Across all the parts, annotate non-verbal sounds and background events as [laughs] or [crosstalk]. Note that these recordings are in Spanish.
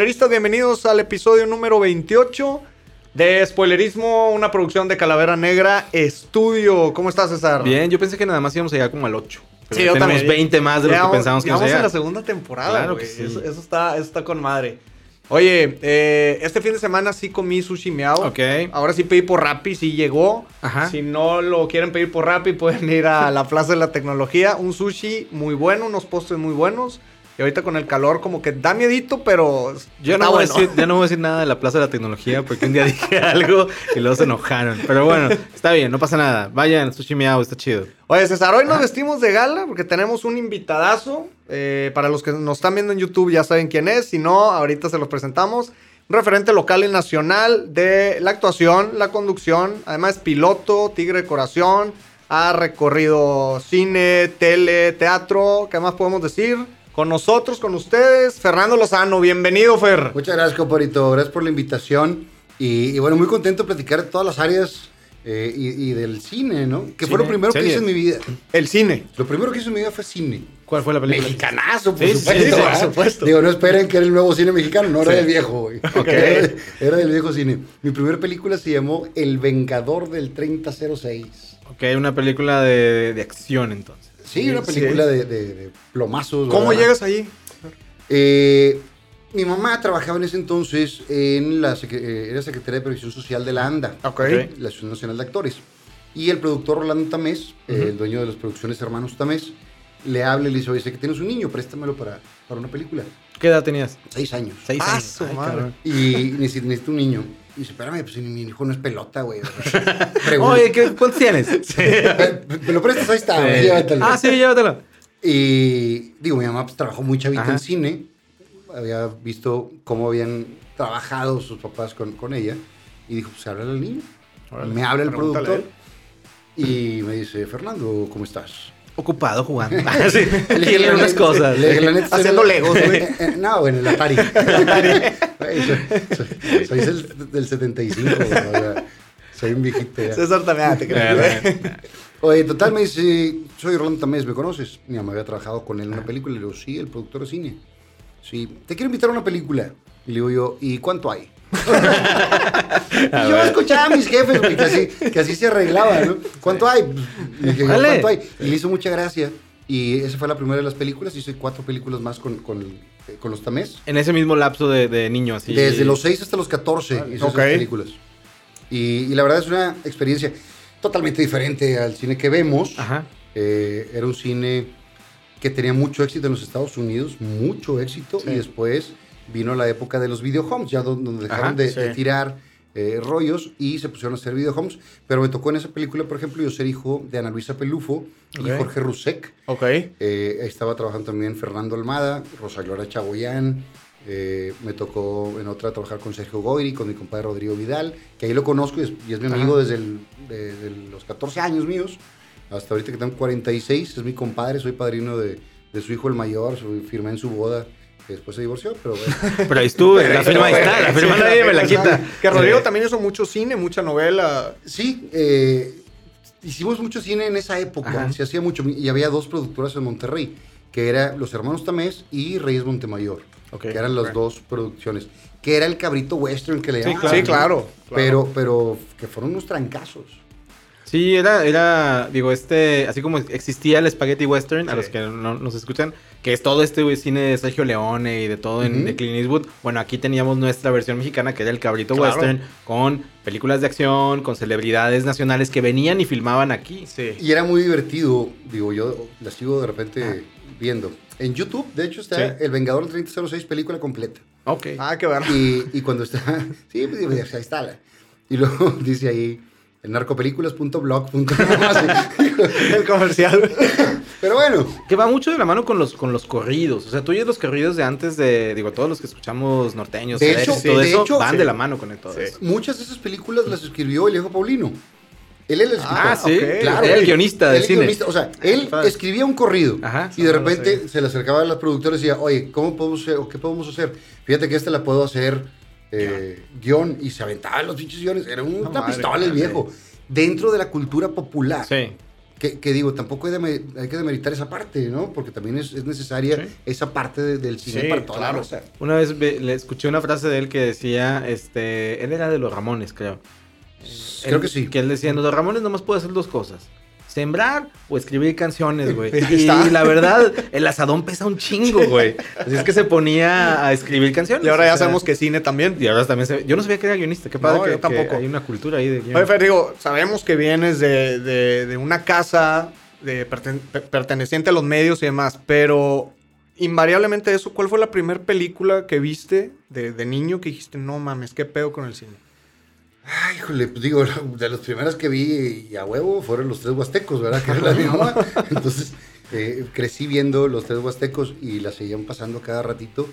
Spoileristas, bienvenidos al episodio número 28 de Spoilerismo, una producción de Calavera Negra Estudio. ¿Cómo estás, César? Bien, yo pensé que nada más íbamos a llegar como al 8. Sí, yo tenemos también. 20 más de lo que pensábamos que íbamos a en la segunda temporada, Claro que sí. Eso, eso está, eso está con madre. Oye, eh, este fin de semana sí comí sushi miao. Ok. Ahora sí pedí por Rappi, sí llegó. Ajá. Si no lo quieren pedir por Rappi, pueden ir a la Plaza de la Tecnología. Un sushi muy bueno, unos postres muy buenos. Y ahorita con el calor como que da miedito, pero Yo no, voy bueno. a decir, ya no voy a decir nada de la Plaza de la Tecnología porque un día dije [laughs] algo y luego se enojaron. Pero bueno, está bien, no pasa nada. Vayan, Sushi Miao, está chido. Oye, César, hoy nos vestimos de gala porque tenemos un invitadazo. Eh, para los que nos están viendo en YouTube ya saben quién es. Si no, ahorita se los presentamos. Un referente local y nacional de la actuación, la conducción. Además, es piloto, tigre de corazón. Ha recorrido cine, tele, teatro. ¿Qué más podemos decir? Con nosotros, con ustedes, Fernando Lozano. Bienvenido, Fer. Muchas gracias, compadrito. Gracias por la invitación. Y, y bueno, muy contento de platicar de todas las áreas eh, y, y del cine, ¿no? Que fue lo primero que hice en mi vida. El cine. Lo primero que hice en mi vida fue cine. ¿Cuál fue la película? Mexicanazo, por Sí, sí, supuesto. sí, por ¿verdad? supuesto. Digo, no esperen que era el nuevo cine mexicano, no era Sí. del viejo, güey. [laughs] Era, era del viejo cine. Mi primera película se llamó El Vengador del 3006. Ok, una película de, de acción entonces. Sí, una Sí. película de, de- de plomazos. ¿Cómo ¿verdad? llegas allí? Eh, mi mamá trabajaba en ese entonces en la secre- eh, era secretaria de Previsión Social de la ANDA, la Asociación Nacional de Actores. Y el productor Rolando Tamés, eh, el dueño de las producciones Hermanos Tamés, le habla y le dice, oye, sé que tienes un niño, préstamelo para, para una película. ¿Qué edad tenías? Seis años. Seis Ah, años. Ay. Y necesito, necesito un niño. Y dice, espérame, pues mi hijo no es pelota, güey. [laughs] Oye, ¿qué, ¿cuántos tienes? [laughs] ¿Me lo prestas? Ahí está, güey, Sí. llévatelo. Ah, sí, llévatelo. Y digo, mi mamá pues, trabajó muy chavita Ajá. en cine. Había visto cómo habían trabajado sus papás con, con ella. Y dijo, pues háblale al niño. Órale, me habla el productor. Y me dice, Fernando, ¿cómo estás? Ocupado jugando. [laughs] Ah, sí. Le dije, unas cosas. le la neta, Haciendo legos, güey. Eh, eh, No, en el Atari. Soy, soy- soy del, del 75, güey, o sea, soy un viejito ya. César también, ah, te creo. Oye, total, me dice, soy Rolando Tamés, ¿me conoces? Mi mamá había trabajado con él en una película. Le digo, sí, el productor de cine. Sí, te quiero invitar a una película. Y le digo yo, ¿y cuánto hay? [laughs] Y yo escuchaba a mis jefes, güey, que así, que así se arreglaba, ¿no? ¿Cuánto hay? Le dije. ¿cuánto hay? Y le hizo mucha gracia. Y esa fue la primera de las películas. Hice cuatro películas más con, con, con los Tamés. En ese mismo lapso de, de niño, así. Desde los 6 hasta los 14 hice esas Ok. películas. Y, y la verdad es una experiencia totalmente diferente al cine que vemos. Ajá. Eh, era un cine que tenía mucho éxito en los Estados Unidos, mucho éxito, Sí. y después vino la época de los videohomes, ya don- donde dejaron Ajá, de, sí. de tirar eh, rollos y se pusieron a hacer videohomes. Pero me tocó en esa película, por ejemplo, yo ser hijo de Ana Luisa Pelufo y Jorge Rusek. Ok. Eh, estaba trabajando también Fernando Almada, Rosa Gloria Chagoyán. eh, me tocó en otra trabajar con Sergio Goyri, con mi compadre Rodrigo Vidal, que ahí lo conozco y es, y es mi amigo desde el- de, de los 14 años míos, hasta ahorita que tengo 46, es mi compadre, soy padrino de, de su hijo el mayor, soy- firmé en su boda, que después se divorció, pero bueno. [laughs] Pero ahí estuve, la firma ahí está, la firma Sí, nadie me la quita. Que Rodrigo también hizo mucho cine, mucha novela. Sí, eh, hicimos mucho cine en esa época, Ajá. se hacía mucho, y había dos productoras en Monterrey, que era Los Hermanos Tamés y Reyes Montemayor, que eran las dos producciones, que era el cabrito western que le Sí, llamaban, Sí, ¿no? claro. Pero, pero que fueron unos trancazos. Sí, era, era, digo, este, así como existía el Spaghetti Western, a los que no nos escuchan, que es todo este cine de Sergio Leone y de todo en de Clint Eastwood. Bueno, aquí teníamos nuestra versión mexicana, que era el Cabrito Claro. Western, con películas de acción, con celebridades nacionales que venían y filmaban aquí. Sí. Y era muy divertido, digo, yo la sigo de repente viendo. En YouTube, de hecho, está Sí. El Vengador del 3006, película completa. Ok. Ah, qué ver. Y, y cuando está, [laughs] sí, pues, ahí está. Y luego [laughs] dice ahí, el narcopelículas.blog.com. así. [laughs] El comercial. Pero bueno, Que va mucho de la mano con los, con los corridos. O sea, tú oyes los corridos de antes de, digo, todos los que escuchamos norteños, De hecho, todo de eso, hecho, van sí. de la mano con todo Sí. eso. muchas de esas películas las escribió el viejo Paulino. Él el escritor. Ah, sí, claro. Era el guionista del Él cine. guionista, o sea, él escribía un corrido Ajá. y de repente se le acercaba a los productores y decía, oye, ¿cómo podemos hacer? o ¿Qué podemos hacer? Fíjate que esta la puedo hacer eh, guion y se aventaba los pinches guiones. Era una madre, pistola el madre. viejo. Dentro de la cultura popular. Sí. Que, que digo, tampoco hay, de- hay que demeritar esa parte, ¿no? Porque también es, es necesaria Sí. esa parte de- del cine Sí, para toda claro. la raza. Una vez ve- le escuché una frase de él que decía, este, él era de los Ramones, creo. Creo Él- que sí. Que él decía, los Ramones nomás puede hacer dos cosas. Sembrar o escribir canciones, güey. [laughs] Y la verdad, el asadón pesa un chingo, güey. Así es que se ponía a escribir canciones. Y ahora ya o sea, sabemos que cine también. Y ahora también se... Yo no sabía que era guionista. Qué padre No, que, yo tampoco. que hay una cultura ahí de guion. Oye, digo, sabemos que vienes de, de- de una casa de perten- pe- perteneciente a los medios y demás, pero invariablemente eso, ¿cuál fue la primera película que viste de, de niño que dijiste, no mames, qué pedo con el cine? Ay, híjole, pues digo, [laughs] de las primeras que vi y a huevo fueron los tres huastecos, ¿verdad? Que era la de mi mamá. Entonces, eh, crecí viendo los tres huastecos y la seguían pasando cada ratito.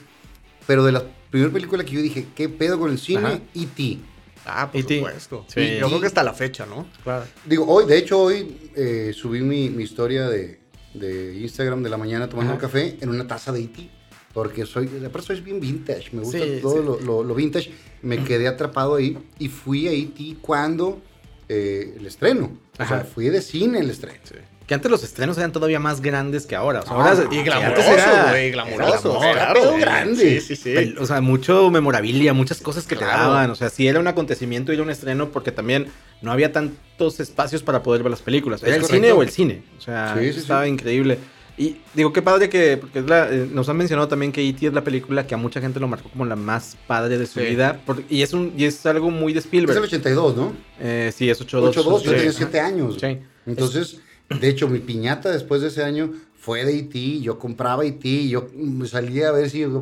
Pero de la primera película que yo dije, ¿qué pedo con el cine? E.T. Ah, por E.T.. supuesto. Sí. Y yo creo que hasta la fecha, ¿no? Claro. Digo, hoy, de hecho, hoy eh, subí mi, mi historia de, de Instagram de la mañana tomando Ajá. café en una taza de E.T. Porque soy, aparte soy bien vintage, me gusta Sí, todo sí. Lo, lo- lo vintage. Me quedé atrapado ahí y fui a E.T. cuando eh, el estreno. O Ajá. sea, fui de cine el estreno. Que antes los estrenos eran todavía más grandes que ahora. O sea, Ah, ahora Y glamuroso, era- güey, glamuroso. era Era güey. grande. Sí, sí, sí. O sea, mucho memorabilia, muchas cosas que te daban. O sea, sí era un acontecimiento ir a un estreno porque también no había tantos espacios para poder ver las películas. Era Es el correcto. cine o el cine. O sea, Sí, sí, estaba sí. increíble. Y digo, qué padre que, porque es la- eh, nos han mencionado también que E.T. es la película que a mucha gente lo marcó como la más padre de su Sí. vida. por- y, es un, y es algo muy de Es el Spielberg. 82, ¿no? Eh, sí, es 8-2. 8-2, yo tenía 7 años. Sí. Entonces, de hecho, mi piñata después de ese año fue de E.T. Yo compraba E.T. Yo salía a ver si iba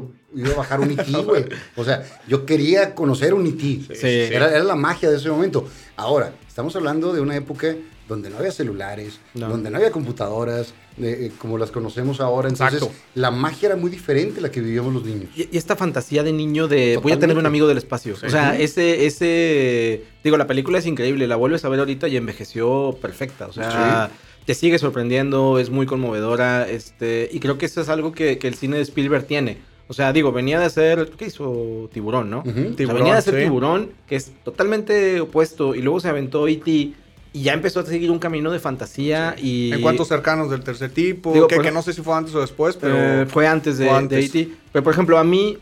a bajar un E.T., [laughs] güey. O sea, yo quería conocer un E.T. Sí. Era, era la magia de ese momento. Ahora, estamos hablando de una época donde no había celulares, No. donde no había computadoras, eh, eh, como las conocemos ahora. Entonces, Exacto. la magia era muy diferente a la que vivíamos los niños. Y, y esta fantasía de niño de voy a tener un amigo del espacio. Sí. O sea, ese, ese. Digo, la película es increíble. La vuelves a ver ahorita y envejeció perfecta. O sea, te sigue sorprendiendo, es muy conmovedora. Este, y creo que eso es algo que, que el cine de Spielberg tiene. O sea, digo, venía de hacer. ¿Qué hizo? Tiburón, ¿no? Ujú. O sea, Tiburón, venía de hacer sí. Tiburón, que es totalmente opuesto. Y luego se aventó E.T. Y ya empezó a seguir un camino de fantasía. Y. Encuentros cercanos del tercer tipo, Digo, que, por- que no sé si fue antes o después, pero... Eh, fue antes de, E.T. Pero por ejemplo, a mí,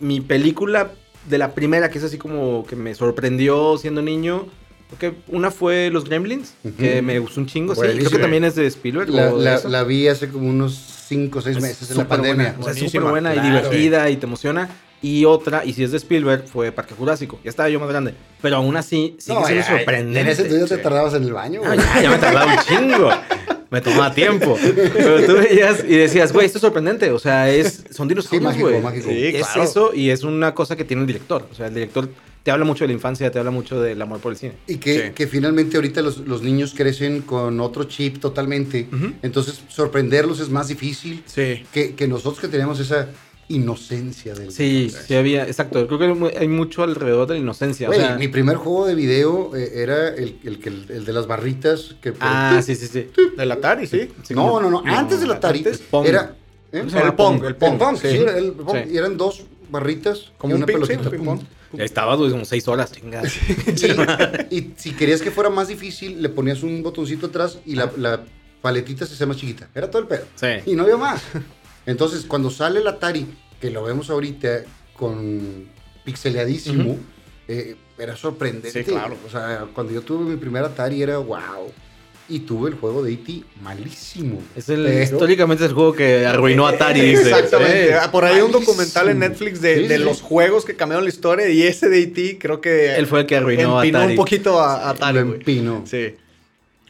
mi película de la primera, que es así como que me sorprendió siendo niño, creo que una fue Los Gremlins, Ujú. que me gustó un chingo. Sí, Buenísimo. creo que también es de Spielberg. La, la- la vi hace como unos 5 o 6 Es meses en la pandemia. buena, o sea, súper buena y claro. divertida y te emociona. Y otra, y si es de Spielberg, fue Parque Jurásico. Ya estaba yo más grande. Pero aún así, sigue No, siendo ya, sorprendente. En ese entonces Sí. te tardabas en el baño. No, ya, ya me tardaba un chingo. Me tomaba tiempo. Pero tú veías y decías, güey, esto es sorprendente. O sea, es, son Sí, dinosaurios, mágico, güey. mágico. Sí, es claro. eso y es una cosa que tiene el director. O sea, el director te habla mucho de la infancia, te habla mucho del amor por el cine. Y que, Sí. que finalmente ahorita los, los niños crecen con otro chip totalmente. Entonces, sorprenderlos es más difícil Sí. que, que nosotros que teníamos esa inocencia del Sí, sí había, exacto. Creo que hay mu- hay mucho alrededor de la inocencia. O sea, mi primer juego de video eh, era el, el, que- el de las barritas. Que, ah, sí, sí, sí. Del Atari, sí. Sí, no, no, no, Antes del Atari antes, Pong. era... ¿eh? ¿Cómo se llama? El Pong, el Pong. El Pong, sí, sí. era el Pong, Sí. y eran dos barritas Como y una ping, sí, pelotita. Ya estaba como seis horas, chingada. Y, y si querías que fuera más difícil, le ponías un botoncito atrás y la, la paletita se hacía más chiquita. Era todo el pedo. Sí. Y no había más. Entonces, cuando sale el Atari, que lo vemos ahorita con pixeleadísimo, Ujú. eh, era sorprendente. Sí, claro. O sea, cuando yo tuve mi primer Atari era wow. Y tuve el juego de E.T. malísimo. Es el, Pero- históricamente es el juego que arruinó a Atari. dice. Exactamente. Ah, Por ahí hay un documental en Netflix de, Sí, de sí. los juegos que cambiaron la historia y ese de E.T. creo que Él fue el que arruinó a empinó Atari. un poquito a, a Atari, Lo güey. empino. Sí.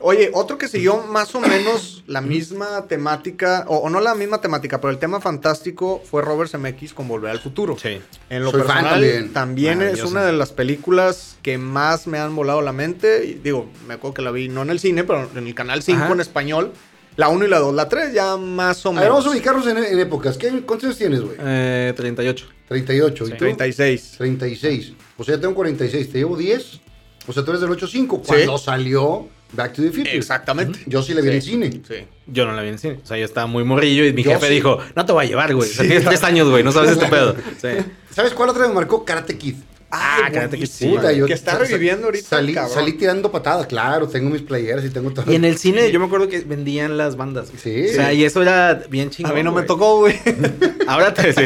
Oye, otro que siguió más o menos la misma temática, o, o no la misma temática, pero el tema fantástico fue Robert Zemeckis con Volver al Futuro. Sí. En lo Soy fan personal, también. también, es una de las películas que más me han volado la mente. Y digo, me acuerdo que la vi no en el cine, pero en el canal 5 Ajá. en español. La 1 y la 2. La 3 ya más o A ver, menos. vamos a ubicarnos en, en épocas. ¿Qué, ¿Cuántos años tienes, güey? Eh, 38. 38. Sí. ¿Y tú? 36. 36. O sea, ya tengo 46. Te llevo 10. O sea, tú eres del 85. Cuando salió Back to the Future. Exactamente. Yo sí la vi en el Sí. cine. Sí. Yo no la vi en el cine. O sea, yo estaba muy morrillo y mi Yo jefe sí. dijo, no te voy a llevar, güey. O sea, tienes tres años, güey. No sabes [laughs] este pedo. Sí. ¿Sabes cuál otra me marcó? Karate Kid. Ah, Karate Kid, sí. Puta, yo que está reviviendo ahorita. Salí, cabrón. salí tirando patadas, claro, tengo mis playeras y tengo todo. Y en el cine yo me acuerdo que vendían las bandas. güey. Sí. O sea, y eso era bien chingón. A mí no me tocó, güey. [laughs] Ahora te, sí,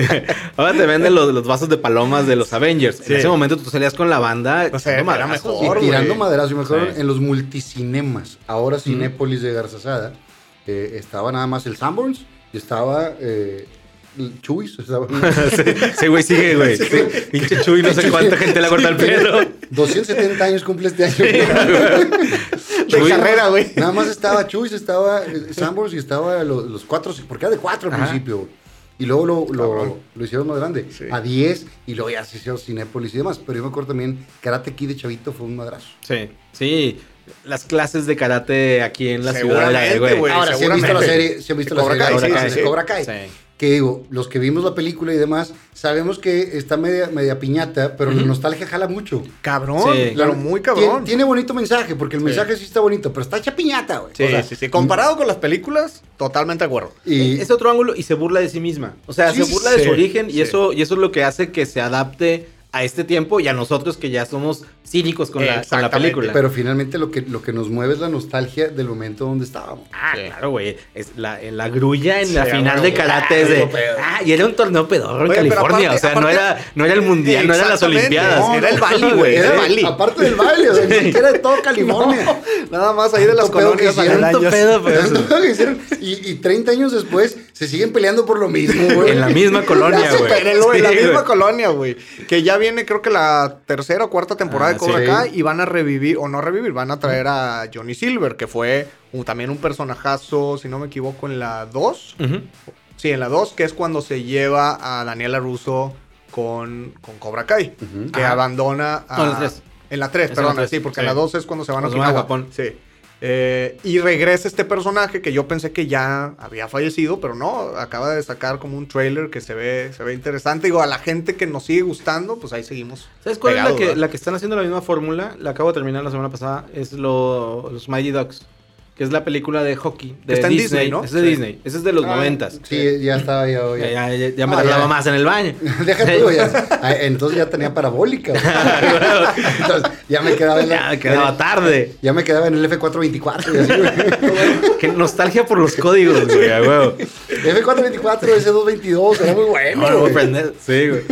ahora te venden los, los vasos de palomas de los Avengers. Sí. En ese momento tú salías con la banda. O sea, era mejor, Y tirando güey. maderazo, yo me acuerdo Sí. en los multicinemas, ahora Cinépolis de Garzazada, eh, estaba nada más el Sanborns y estaba eh, estaba [laughs] Sí, Sí, güey, sigue, güey. Sí, Pinche Chuy, no sé cuánta gente le ha cortado el pelo. 270 años cumple este año. [laughs] De Chuy. carrera, güey. Nada más estaba Chuy's, estaba eh, Sanborns y estaba lo- los, cuatro, porque era de cuatro al Ajá. principio. güey. Y luego lo, lo, Cabrón. lo hicieron más grande, Sí. a 10, y luego ya se hicieron Cinépolis y demás. Pero yo me acuerdo también, Karate Kid de Chavito fue un madrazo. Sí, sí. Las clases de karate aquí en la ciudad, güey. güey. Ahora, si han visto la serie, si han visto la Cobra serie Kai, sí, sí, sí. Cobra Kai. Que digo, los que vimos la película y demás, sabemos que está media, media piñata, pero la nostalgia jala mucho. Cabrón, Sí. pero muy Tien- cabrón. Tiene, bonito mensaje, porque el Sí. mensaje sí está bonito, pero está hecha piñata, güey. Sí, O sea, sí, sí. Comparado con las películas, totalmente acuerdo. Y, Es otro ángulo y se burla de sí misma. O sea, Sí, se burla de sí, su origen y sí. eso y eso es lo que hace que se adapte a este tiempo y a nosotros que ya somos cínicos con, la, con la película. pero finalmente lo que, lo que nos mueve es la nostalgia del momento donde estábamos. Ah, Sí. claro, güey. Es la, en la grulla en Sí, la final de karate es de. Ah, y era un torneo pedorro en California. aparte- o sea, no, era, no era el mundial, no eran las. Olimpiadas. No, era el Bali, güey. Era- Era Bali. [laughs] Aparte del baile, o sea, ni siquiera de todo California. [laughs] Nada más ahí de las colonias Tanto pedo, hicieron, y, y 30 años después se siguen peleando por lo mismo, güey. En la misma [laughs] colonia, güey. En la misma colonia, güey. Que ya viene, creo que la tercera o cuarta temporada Ah, de Cobra sí. Kai y van a revivir, o no revivir, van a traer a Johnny Silver, que fue un- también un personajazo, si no me equivoco, en la 2. Ujú. Sí, en la 2, que es cuando se lleva a Daniela Russo con, con Cobra Kai, Ujú. que Ajá. abandona a... No, en la tres. En la 3, Es en perdón, sí, porque sí. en la 2 es cuando se van a van a. Japón. Sí. Eh, y regresa este personaje que yo pensé que ya había fallecido, pero no, acaba de sacar como un trailer que se ve, se ve interesante. Digo, a la gente que nos sigue gustando, pues ahí seguimos. ¿Sabes cuál es la que, ¿verdad? la que están haciendo la misma fórmula? La acabo de terminar la semana pasada. Es lo- los Mighty Ducks. Que es la película de hockey. De está en Disney, Disney, ¿no? Es de Sí. Disney. Ese es de los Ah, noventas. Sí, ya estaba ya. Ya, ya. ya, me Ah, tardaba ya. más en el baño. [laughs] Deja tú, ya. [laughs] Ah, Entonces ya tenía parabólica. [laughs] Entonces ya me quedaba en la- Ya quedaba tarde. Ya me quedaba en el F424. y así, güey. Qué nostalgia por los códigos, güey, a huevo. F424, S222, era muy bueno. No, no voy a güey. aprender. Sí, güey.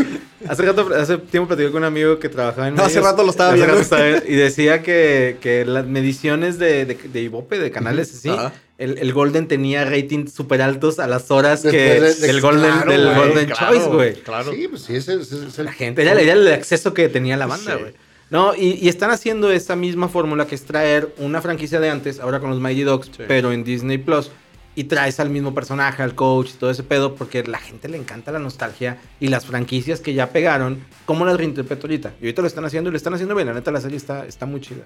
Hace rato, hace tiempo platicé con un amigo que trabajaba en No, hace medios. rato lo estaba Hace viendo. estaba y decía que, que las mediciones de, de, de Ibope, de canales así, el, el Golden tenía ratings súper altos a las horas que Después de- de- del Golden, claro, del Golden claro, Choice, güey. Claro. Sí, pues sí, ese, ese es el. La gente, era, era el acceso que tenía la banda, Sí. güey. No, y, y están haciendo esta misma fórmula que es traer una franquicia de antes, ahora con los Mighty Dogs, Sí. pero en Disney Plus. Y traes al mismo personaje, al coach y todo ese pedo, porque a la gente le encanta la nostalgia y las franquicias que ya pegaron, ¿cómo las reinterpreto ahorita? Y ahorita lo están haciendo y lo están haciendo bien. La neta, la serie está, está muy chida.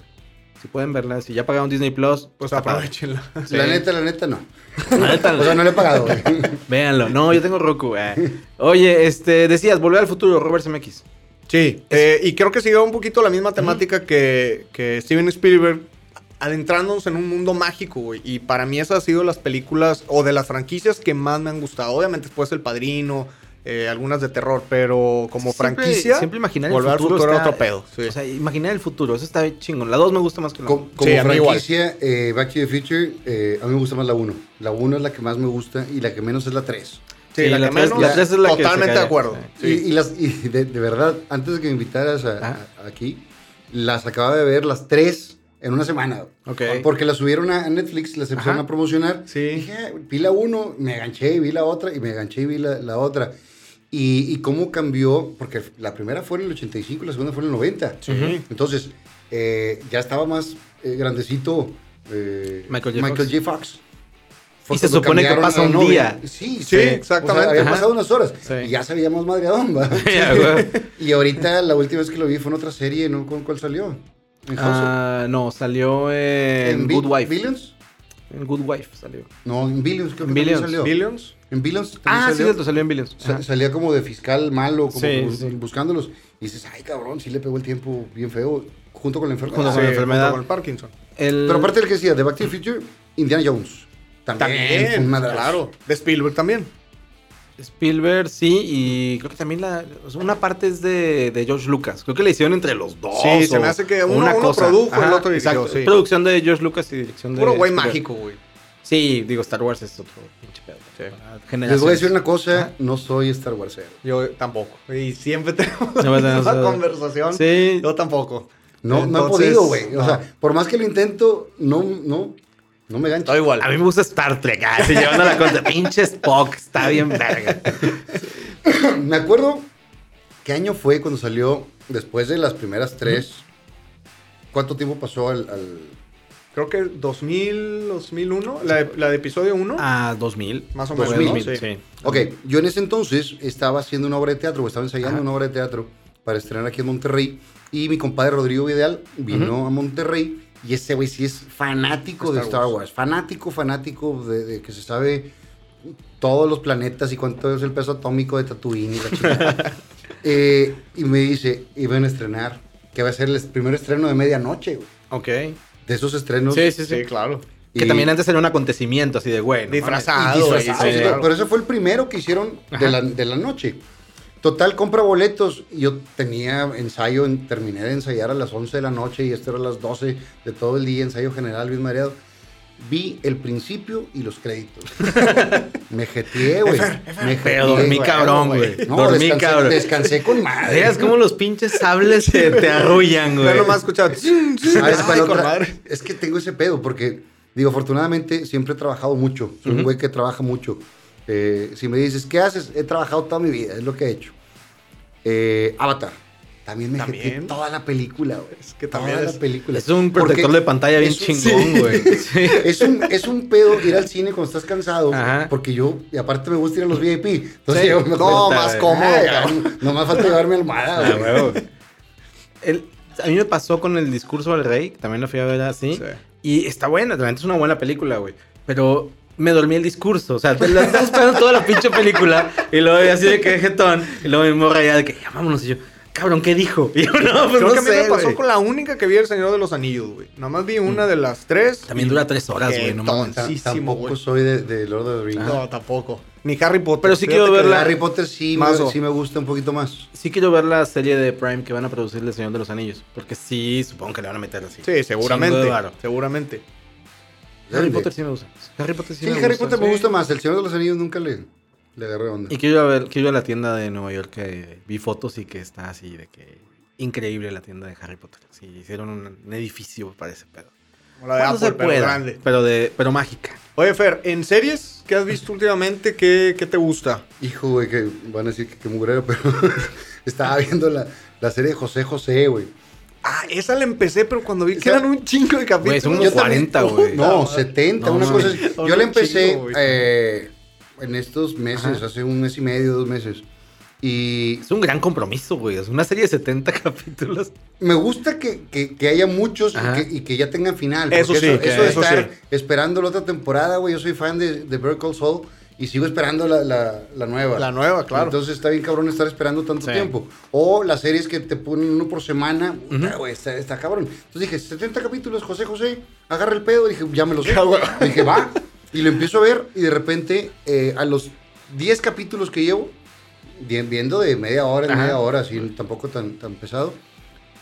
Si pueden verla, si ya pagaron Disney Plus, Pues aprovechenla. [laughs] Sí. La neta, la neta, no. La neta, O sea, no le he pagado, güey. [laughs] véanlo. No, yo tengo Roku. eh. Oye, este, decías, volver al futuro, Robert Zemeckis. Sí, eh, y creo que siguió un poquito la misma temática que, que Steven Spielberg, adentrándonos en un mundo mágico, güey. Y para mí esas han sido las películas o de las franquicias que más me han gustado. Obviamente después El Padrino, eh, algunas de terror, pero como Siempre- franquicia, Siempre imaginar Volver el al futuro. futuro está- otro pedo, sí. O sea, imaginar el futuro, eso está chingón. La 2 me gusta más que la Co- 1. Como, Sí, franquicia, eh, Back to the Future, eh, a mí me gusta más la 1. La 1 es la que más me gusta y la que menos es la 3. sí, Sí, la, la que tres- menos, la tres es la que se totalmente de acuerdo. Y, Sí. y las, y de, de verdad, antes de que me invitaras a- Ajá. a- aquí, las acababa de ver las tres en una semana. Ok. Porque las subieron a Netflix, las empezaron Ajá. a promocionar. Sí. Dije, "Ah, vi la uno, me enganché y vi la otra, y me enganché y vi la, la otra. Y, y cómo cambió, porque la primera fue en el 85 y la segunda fue en el 90. Sí. Entonces, eh, ya estaba más eh, grandecito eh, Michael J. Fox. Fox. Y se supone que pasa la un día. Sí, Sí, exactamente. O sea, Ajá. pasado unas horas. Sí. Y ya sabíamos madreadón, ¿va? [laughs] [laughs] Y ahorita la última vez que lo vi fue en otra serie, ¿no? ¿Con cuál salió? En Ah, no, salió en, Bi- Good Wife. ¿Billions? En Good Wife salió. No, en Billions creo que En Billions. salió. Billions. En Billions Ah, sí, salió. cierto, salió en Billions. Sa- Ajá. Salía como de fiscal malo, como Sí, bu- sí. buscándolos. Y dices, ay, cabrón, sí le pegó el tiempo bien feo, junto con la enfermedad. Junto con la Sí, enfermedad. junto con el Parkinson. El- Pero aparte del que decía, de Back to the Future, Indiana Jones. También, También, madrazo. claro. De Spielberg también. Spielberg, sí, y creo que también la, una parte es de, de George Lucas. Creo que la hicieron entre los dos. Sí, se me hace que uno- uno produjo, el otro dirigió, sí. Producción de George Lucas y dirección de. Puro güey mágico, güey. Sí, digo, Star Wars es otro pinche pedo. Sí. Les voy a decir una cosa, Ajá. no soy Star Warsero. Yo tampoco. Y siempre tenemos tenemos- conversación. Sí. Yo tampoco. No, no he podido, güey. O sea, por más que lo intento, no, no, no me gancho. Todo igual. A mí me gusta Star Trek. Ah, sí, llevando la contra. Pinche Spock. Está bien verga. [coughs] Me acuerdo qué año fue cuando salió después de las primeras tres. ¿Cuánto tiempo pasó al, al- Creo que 2000, 2001, la de, la de episodio 1. Ah, 2000. Más o menos, menos. 2000, ¿no? sí. Ok, yo en ese entonces estaba haciendo una obra de teatro, o estaba ensayando Ajá. una obra de teatro para estrenar aquí en Monterrey. Y mi compadre Rodrigo Vidal vino a Monterrey. Y ese güey sí es fanático de Star Star Wars. Wars. Fanático, fanático de, de que se sabe todos los planetas y cuánto es el peso atómico de Tatooine y la chingada. [laughs] Eh, y me dice, iban a estrenar, que va a ser el primer estreno de medianoche, güey. Ok. De esos estrenos. Sí, sí, sí. Sí, claro. Y- Que también antes era un aconteciamiento así de güey. no Disfrazado. Disfrazados, sí, sí, claro. Pero ese fue el primero que hicieron de la, de la noche. Total, compra boletos. Yo tenía ensayo, en- terminé de ensayar a las 11 de la noche y este era a las 12 de todo el día, ensayo general, bien mareado. Vi el principio y los créditos. [laughs] me jeteé, güey. Me Pero dormí cabrón, güey. No, dormí descansé, cabrón. descansé con madre. Veas cómo los pinches sables te, te [laughs] arrullan, güey. Yo nomás escuchaba. ¿Sabes cuál Ay, otra? con madre. Es que tengo ese pedo, porque, digo, afortunadamente siempre he trabajado mucho. Soy un güey que trabaja mucho. Eh, si me dices, ¿qué haces? He trabajado toda mi vida, es lo que he hecho. Eh, Avatar. También me También. jeté toda la película, güey. Es que toda también la es- película. Es un Porque protector de pantalla bien un- chingón, güey. [laughs] Sí. Es un, es un pedo ir al cine cuando estás cansado, Ajá. porque yo, y aparte me gusta ir a los VIP. Entonces, Sí. yo me No, más cómodo, ay. No más falta llevarme almohada, Ah, güey. El- a mí me pasó con el discurso del rey, que también lo fui a ver así. Sí. Y está buena, realmente es una buena película, güey. Pero me dormí el discurso. O sea, te la estás esperando toda la pinche película. Y luego así de que jetón. Y luego mi morra ya de que ya vámonos. Y yo, cabrón, ¿qué dijo? Y yo, no, pues Creo no que a mí me pasó güey. con la única que vi El Señor de los Anillos, güey. Nada más vi una de las tres. También dura tres horas, güey. No mames. Tampoco güey. soy de, de Lord of the Rings. No, tampoco. Ni Harry Potter. Pero sí Fíjate quiero verla. Harry Potter sí me, sí me gusta un poquito más. Sí quiero ver la serie de Prime que van a producir del Señor de los Anillos. Porque sí, supongo que le van a meter así. Sí, seguramente. Seguramente. Harry. Potter sí me gusta. Harry Potter sí, Sí, me Harry gusta, Potter me gusta más. El Señor de los Anillos nunca le, le agarré onda. Y quiero ir, a ver, quiero ir a la tienda de Nueva York que vi fotos y que está así de que increíble la tienda de Harry Potter. Sí, hicieron un, un edificio para ese pedo. Como la de Cuando Apple, se pero pueda, grande. pero de pero mágica. Oye, Fer, ¿en series que has visto últimamente qué, qué te gusta? Hijo, güey, que van a decir que, que mugrero, pero [laughs] estaba viendo la, la serie de José José, güey. Ah, esa la empecé, pero cuando vi que eran un chingo de capítulos. Güey, son unos Yo también- 40, güey. No, Puta 70, No, una cosa así. Yo la empecé chingo, eh, en estos meses, Ajá. hace un mes y medio, dos meses. Y Es un gran compromiso, güey. Es una serie de 70 [laughs] capítulos. me gusta que, que- que haya muchos y que, y que ya tengan final. Eso sí, que eso de eso estar sí. esperando la otra temporada, güey. Yo soy fan de, de Better Call Saul y sigo esperando la, la- la nueva. La nueva, claro. Entonces está bien cabrón estar esperando tanto Sí. tiempo. O las series que te ponen uno por semana, puta, güey, está, está cabrón. Entonces dije, 70 capítulos, José José, agarra el pedo. Dije, ya me lo [laughs] sé. Dije, va. Y lo empiezo a ver y de repente, eh, a los 10 capítulos que llevo, vi- viendo de media hora en Ajá. media hora, así tampoco tan, tan pesado,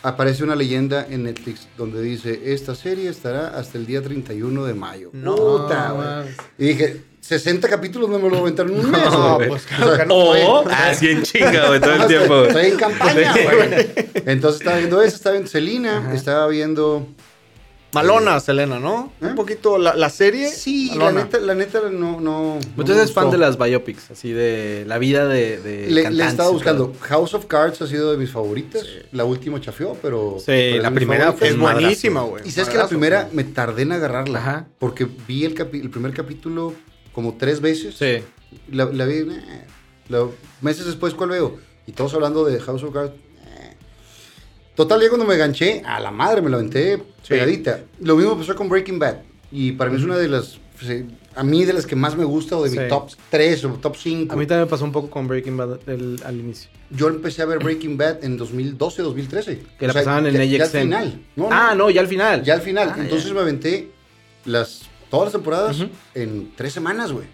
aparece una leyenda en Netflix donde dice, esta serie estará hasta el día 31 de mayo. No, Puta. Y dije, 60 capítulos no me lo voy a aventar en un [laughs] mes. No, pues claro que no. O, ah, sí, en chinga, güey, todo el tiempo. Estoy en campaña, [laughs] güey. Entonces estaba viendo eso, estaba viendo Selena, estaba viendo... Malona, Selena, ¿no? ¿Eh? Un poquito la, la serie. Sí, la neta, la neta no... no Entonces no es fan de las biopics, así de la vida de, de Le, y buscando. House of Cards ha sido de mis favoritas. La última chafió, pero... Sí, pero la primera fue Es madrazo. buenísima, güey. Y sabes que la Madrazo, primera me tardé en agarrarla. Ajá. Porque vi el, capi- el primer capítulo como tres veces. Sí. La, la vi, eh, la- meses después, ¿cuál veo? Y todos hablando de House of Cards. eh. Total, ya cuando me ganché, a la madre me la aventé pegadita. Lo mismo pasó con Breaking Bad. Y para mí es una de las, a mí de las que más me gusta, o de Sí. mi top 3 o top 5. A mí también me pasó un poco con Breaking Bad el- al inicio. Yo empecé a ver Breaking Bad en 2012, 2013. Que la pasaban en ya, ya al AXN. final. No, ah, no, ya al final. Ya al final. Ah, Entonces ya. me aventé las, todas las temporadas en tres semanas, güey.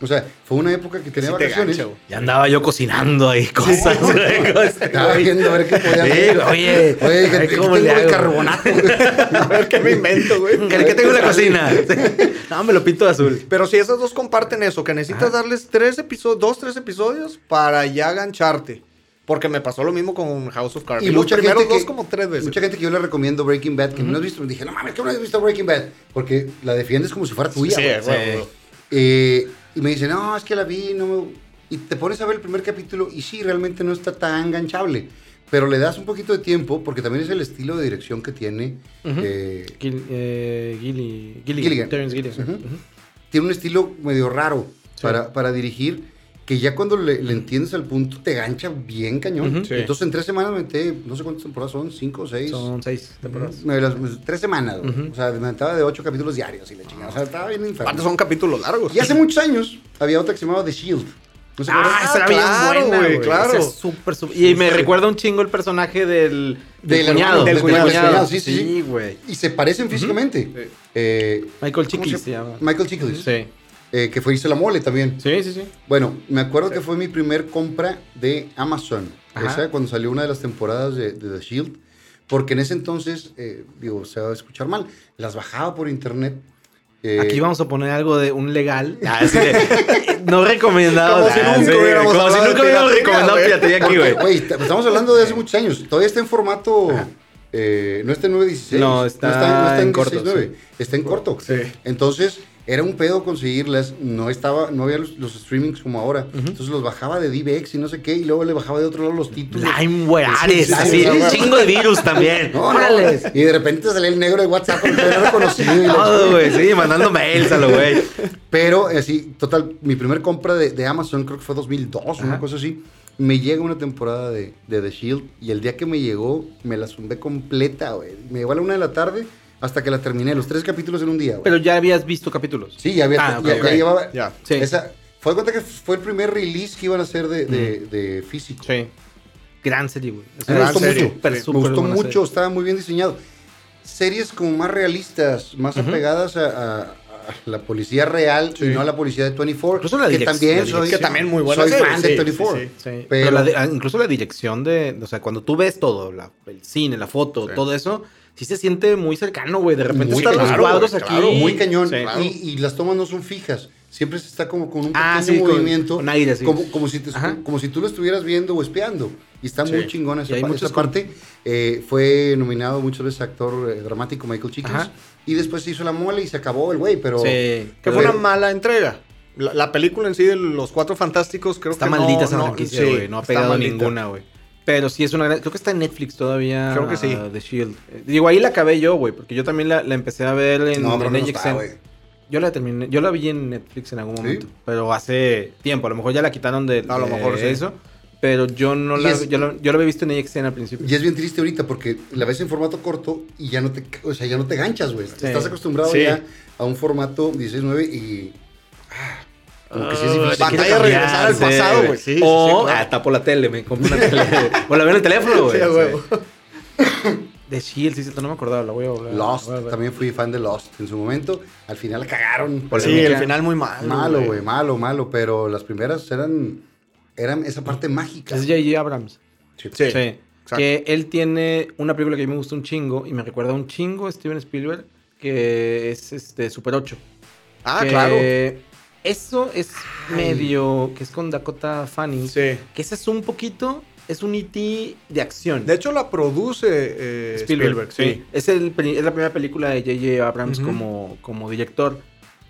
O sea, fue una época que tenía sí te vacaciones. gancha, güey. Ya andaba yo cocinando ahí cosas. güey, cosas, Estaba güey. viendo a ver qué podía Sí, hacer. oye, Oye, ay, que ¿cómo tengo le el carbonato. güey. [laughs] A ver qué me invento, güey. [laughs] ¿Qué, qué tengo en la cocina? No, me lo pinto de azul. Pero si esas dos comparten eso, que necesitas darles tres episodios, dos, tres episodios para ya gancharte. Porque me pasó lo mismo con House of Cards. Y los mucha primeros gente dos que- como tres veces. Mucha gente que yo le recomiendo Breaking Bad, que no has visto, me dije, no mames, que no has visto Breaking Bad? Porque la defiendes como si fuera tuya. Sí, güey, güey. Eh, y me dice, no, es que la vi, no me... Y te pones a ver el primer capítulo y sí, realmente no está tan ganchable. Pero le das un poquito de tiempo, porque también es el estilo de dirección que tiene. eh, Gil, eh, Gilly, Gilligan. Gilligan. Terrence Gilligan. Ujú. Ujú. tiene un estilo medio raro Sí. para, para dirigir, que ya cuando le, le entiendes al punto te gancha bien cañón. Sí. Entonces en tres semanas me metí, no sé cuántas temporadas son, cinco o seis. Son seis temporadas. Me las- me- tres semanas, o sea, me aventaba de ocho capítulos diarios y la chingada. O sea, estaba bien enfermo. Aparte son capítulos largos. Y hace muchos años había otra que se llamaba The Shield. ¿No se? Ah, esa era bien claro, buena, güey, claro. Es súper, súper- Y me recuerda un chingo el personaje del, del, Del cuñado. Del del cuñado. cuñado, sí, sí, sí. Sí, güey. Y se parecen físicamente. Sí. Eh, Michael ¿cómo Chiklis se llama. Michael Chiklis. Sí. Eh, que fue hizo la mole también. Sí, sí, sí. Bueno, me acuerdo que fue mi primer compra de Amazon. Ajá. Esa cuando salió una de las temporadas de, de The Shield. Porque en ese entonces, eh, digo, se va a escuchar mal, las bajaba por internet. eh, Aquí vamos a poner algo de un legal. [laughs] Ah, de- [laughs] no recomendado. Como si Ah, nunca sí, hubiéramos Como si nunca hubiéramos recomendado piratería aquí, güey. güey, t- estamos hablando de hace muchos años. Todavía está en formato. eh, no está en 916. No, está en corto, 16:9, Está en corto. Sí. Entonces, era un pedo conseguirlas. No estaba, no había los, los streamings como ahora. Entonces los bajaba de DBX y no sé qué. Y luego le bajaba de otro lado los títulos. Sí, así, sí, un chingo de virus también. [laughs] No, no. Y de repente salía el negro de WhatsApp porque no reconocido. y [laughs] Todo, güey, sí, mandando mails a lo güey. Pero así, total, mi primer compra de, de Amazon creo que fue 2002, una Ajá. cosa así. Me llega una temporada de, de The Shield y el día que me llegó me la zumbé completa, güey. Me llegó a la una de la tarde hasta que la terminé, los tres capítulos en un día, güey. Pero ya habías visto capítulos. Sí, ya había, Ah, ok, ya, llevaba. Ya. Sí. Esa, fue de cuenta que fue el primer release que iban a hacer de, de, de físico. Sí. Gran serie, güey. Es Me gustó serie, mucho. me gustó mucho, serie. estaba muy bien diseñado. Series como más realistas, más Ujú. apegadas a, a- a la policía real y no a la policía de 24. Incluso la que también la soy, dirección. Que también muy buena soy serie, fan de sí, 24. sí, sí. Sí, Pero- pero, la de- ah, incluso la dirección de, o sea, cuando tú ves todo, la- el cine, la foto, Sí. todo eso, sí se siente muy cercano, güey. De repente Muy están los cuadros güey, aquí. claro, Muy cañón. Sí. Y, y las tomas no son fijas. Siempre se está como con un pequeño Ah, sí, con- movimiento. con aire, sí. como, como, si te- como si tú lo estuvieras viendo o espiando. Y está muy Sí. chingona esa, pa- esa con- parte. Eh, fue nominado muchas veces actor eh, dramático Michael Chiklis. Ajá. Y después se hizo la mole y se acabó el güey. Pero Sí. Que fue una mala entrega. La, la película en sí de los cuatro fantásticos creo Está que maldita no, esa no, franquicia, sí, güey. no ha pegado ninguna, güey. Pero sí es una gran... Creo que está en Netflix todavía. Creo que sí. uh, The Shield. Digo, ahí la acabé yo, güey. Porque yo también la, la empecé a ver en, no, en no está. Yo la terminé, yo la vi en Netflix en algún ¿Sí? momento, pero hace tiempo, a lo mejor ya la quitaron de, A lo de mejor sí. eso, pero yo no la, es- yo, la, yo la había visto en AXN al principio. Y es bien triste ahorita porque la ves en formato corto y ya no te, o sea, ya no te ganchas, güey. Estás acostumbrado Sí. ya a un formato 16-9 y. como que sí es Ah, difícil. Batalla regresar al pasado, güey. Sí, sí, o sí, claro. ah, tapo la tele, me compro una tele. o la veo en el teléfono, güey. Sí, a huevo. De Shield, sí, sí, no me acordaba, la voy a volver. Lost, a también fui fan de Lost en su momento. Al final la cagaron. Por Sí, el final muy malo. malo, güey, malo, malo. Pero las primeras eran, eran esa parte mágica. Es J.J. Abrams. Sí. Sí. Sí. Que él tiene una película que a mí me gusta un chingo y me recuerda un chingo a Steven Spielberg, que es este Super 8. Ah, Que claro. Eso es medio. que es con Dakota Fanning. Sí. Que ese es un poquito. Es un E.T. de acción. De hecho, la produce eh, Spielberg, sí. Es, el, es la primera película de J.J. Abrams Ujú. como, como director.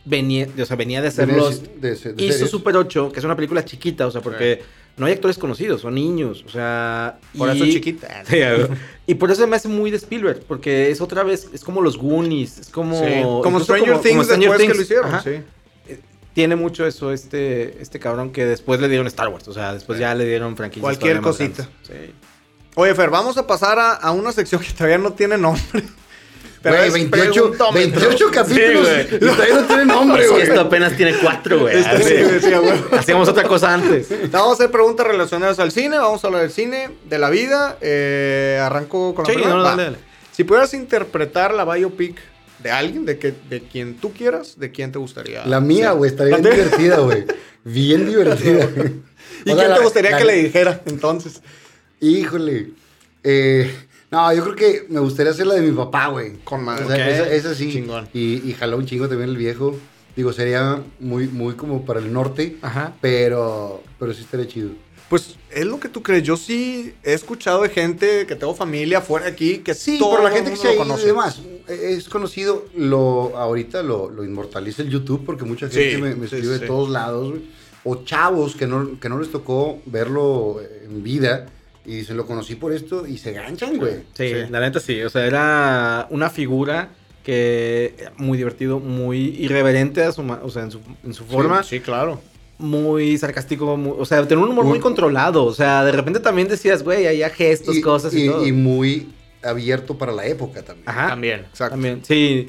Venía, o sea, venía de hacer Venía los. de- de- de Hizo series. Super 8, que es una película chiquita, o sea, porque no hay actores conocidos, son niños, o sea. Por y- eso chiquita. [laughs] Sí, a ver. y por eso me hace muy de Spielberg, porque es otra vez, es como los Goonies, es como. Sí. Como Stranger como- Things como Stranger después que Things. lo hicieron, Ajá. sí. Tiene mucho eso este, este cabrón que después le dieron Star Wars, o sea, después ya le dieron franquicias. Cualquier cosita. Sí. Oye, Fer, vamos a pasar a, a una sección que todavía no tiene nombre. [laughs] Güey, es 28, preguntómetro. 28 capítulos güey. y todavía no tiene nombre, güey. esto apenas tiene cuatro, güey. Este, sí, Así- sí. Hacíamos otra cosa antes. Vamos a hacer preguntas relacionadas al cine, vamos a hablar del cine, de la vida. Eh, arranco con la Sí, primera. no, dale, dale. Si pudieras interpretar la biopic de alguien, de, que, de quien tú quieras, de quién te gustaría. La mía, güey, estaría bien divertida, güey. Bien [laughs] divertida. ¿Y O quién te gustaría la- que le dijera entonces? Híjole. Eh, no, yo creo que me gustaría hacer la de mi papá, güey. Con madre. O sea, esa sí. Chingón. Y, y jaló un chingo también el viejo. Digo, sería muy, muy como para el norte. Ajá. Pero, pero sí estaría chido. Pues es lo que tú crees. Yo sí he escuchado de gente que tengo familia fuera de aquí que Sí, todo por la gente que se conoce. demás. Es conocido, lo, ahorita lo, lo inmortaliza el YouTube porque mucha gente Sí, me, me sí, escribe sí. de todos lados. O chavos que no, que no les tocó verlo en vida y dicen, lo conocí por esto y se ganchan, güey. Sí, Sí. la neta sí. O sea, era una figura que muy divertido, muy irreverente a su, ma- o sea, en su, en su forma. Sí, sí, claro. Muy sarcástico, muy- o sea, tenía un humor Un- muy controlado. O sea, de repente también decías, güey, había gestos, y, cosas y, y- todo. y muy abierto para la época también. Ajá. También, exacto. También, sí.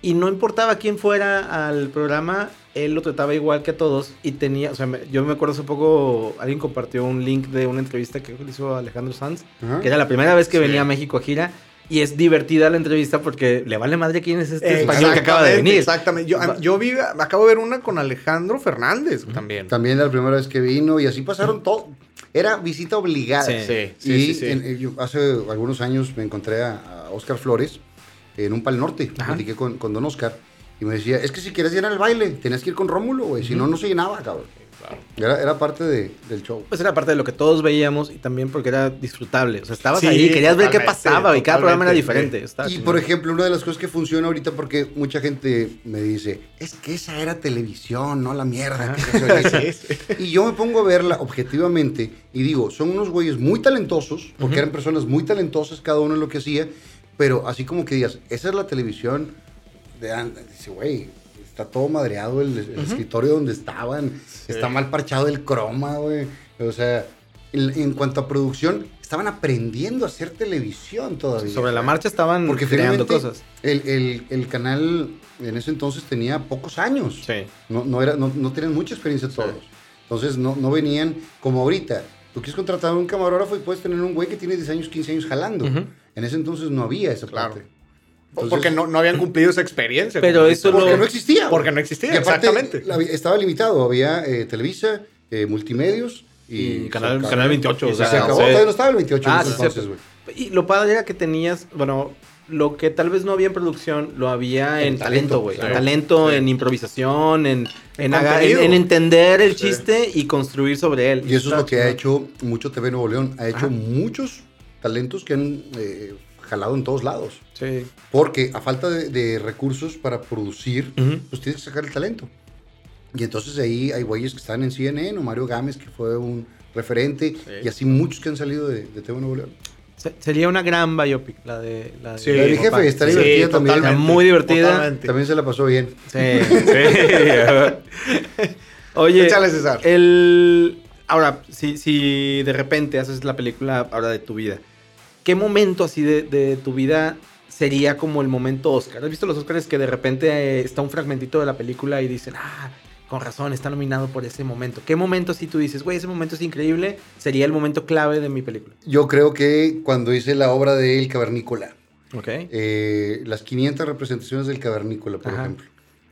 Y no importaba quién fuera al programa, él lo trataba igual que a todos. Y tenía, o sea, me- yo me acuerdo hace poco, alguien compartió un link de una entrevista que le hizo Alejandro Sanz, Ajá. que era la primera vez que Sí. venía a México a gira. Y es divertida la entrevista porque le vale madre quién es este español que Exactamente, acaba de venir. Exactamente. Yo, yo vi, acabo de ver una con Alejandro Fernández también. También la primera vez que vino y así pasaron todo. Era visita obligada. Sí. Sí, sí, y sí, sí. en- en- yo hace algunos años me encontré a, a Oscar Flores en un Pal Norte. Platiqué con, con Don Oscar y me decía, es que si quieres llenar el baile, tenías que ir con Rómulo, güey. Si no, no se llenaba, cabrón. Era, era parte de- del show. Pues era parte de lo que todos veíamos y también porque era disfrutable. O sea, estabas Sí, ahí, querías ver qué pasaba y cada programa era diferente. Estaba Y por ejemplo, una de las cosas que funciona ahorita, porque mucha gente me dice, es que esa era televisión, no la mierda. que ahorita". [laughs] Sí, sí. Y yo me pongo a verla objetivamente y digo, son unos güeyes muy talentosos, porque eran personas muy talentosas cada uno en lo que hacía, pero así como que digas, esa es la televisión de. Dice, güey, está todo madreado el, el escritorio donde estaban, está mal parchado el croma, güey. O sea, en, en cuanto a producción, estaban aprendiendo a hacer televisión todavía. Sobre la marcha estaban Porque creando cosas. El, el- el canal en ese entonces tenía pocos años. Sí. No, no, era, no, no tenían mucha experiencia todos. Entonces no, no venían como ahorita. Tú quieres contratar a un camarógrafo y puedes tener un güey que tiene 10 años, 15 años jalando. En ese entonces no había esa Claro. parte. Porque no, no habían cumplido esa experiencia. Pero eso. Porque lo- no existía. Porque no existía, exactamente. la- estaba limitado. Había eh, Televisa, eh, Multimedios y, Y Canal- acabó. Canal 28, Y o se acabó. sí. Todavía no estaba el 28 Ah, en ese sí, entonces, güey. Y lo padre era que tenías, bueno, lo que tal vez no había en producción, lo había en, En talento, güey. En talento, Sí. en improvisación, en, En en, haga- contenido. en- en entender el Sí. chiste y construir sobre él. Y eso es lo que ha hecho mucho TV Nuevo León. Ha hecho Ajá. muchos talentos que han eh, jalado en todos lados. Sí. Porque a falta de, de recursos para producir, Ujú. pues tienes que sacar el talento. Y entonces ahí hay güeyes que están en CNN, o Mario Gámez, que fue un referente, y así muchos que han salido de, de TV Nuevo León. Se- Sería una gran biopic, la de... La de Sí, La de mi papá. jefe está Sí, divertida también. Muy divertida. totalmente. También se la pasó bien. Sí, [laughs] sí. [laughs] Oye, Échale, César. el... Ahora, si, si de repente haces la película ahora de tu vida, ¿qué momento así de, de tu vida sería como el momento Oscar? ¿Has visto los Oscars que de repente eh, está un fragmentito de la película y dicen, ah, con razón, está nominado por ese momento? ¿Qué momento si tú dices, güey, ese momento es increíble, sería el momento clave de mi película? Yo creo que cuando hice la obra de El Cavernícola, Ok. eh, las 500 representaciones del Cavernícola, por Ajá. ejemplo,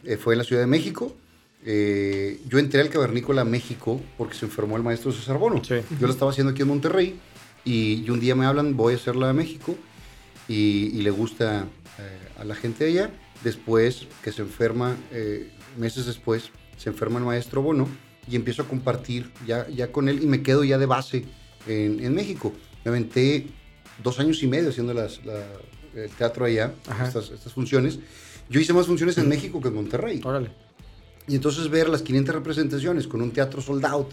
eh, fue en la Ciudad de México. Eh, yo entré al Cavernícola México porque se enfermó el maestro César Bono. Sí. Yo lo estaba haciendo aquí en Monterrey y, y un día me hablan, voy a hacerla a México y, y le gusta eh, a la gente de allá. Después que se enferma, eh, meses después, se enferma el maestro Bono y empiezo a compartir ya, ya con él y me quedo ya de base en, en México. Me aventé dos años y medio haciendo las, la- el teatro allá, estas, estas funciones. Yo hice más funciones en México que en Monterrey. Órale. Y entonces ver las 500 representaciones con un teatro sold out,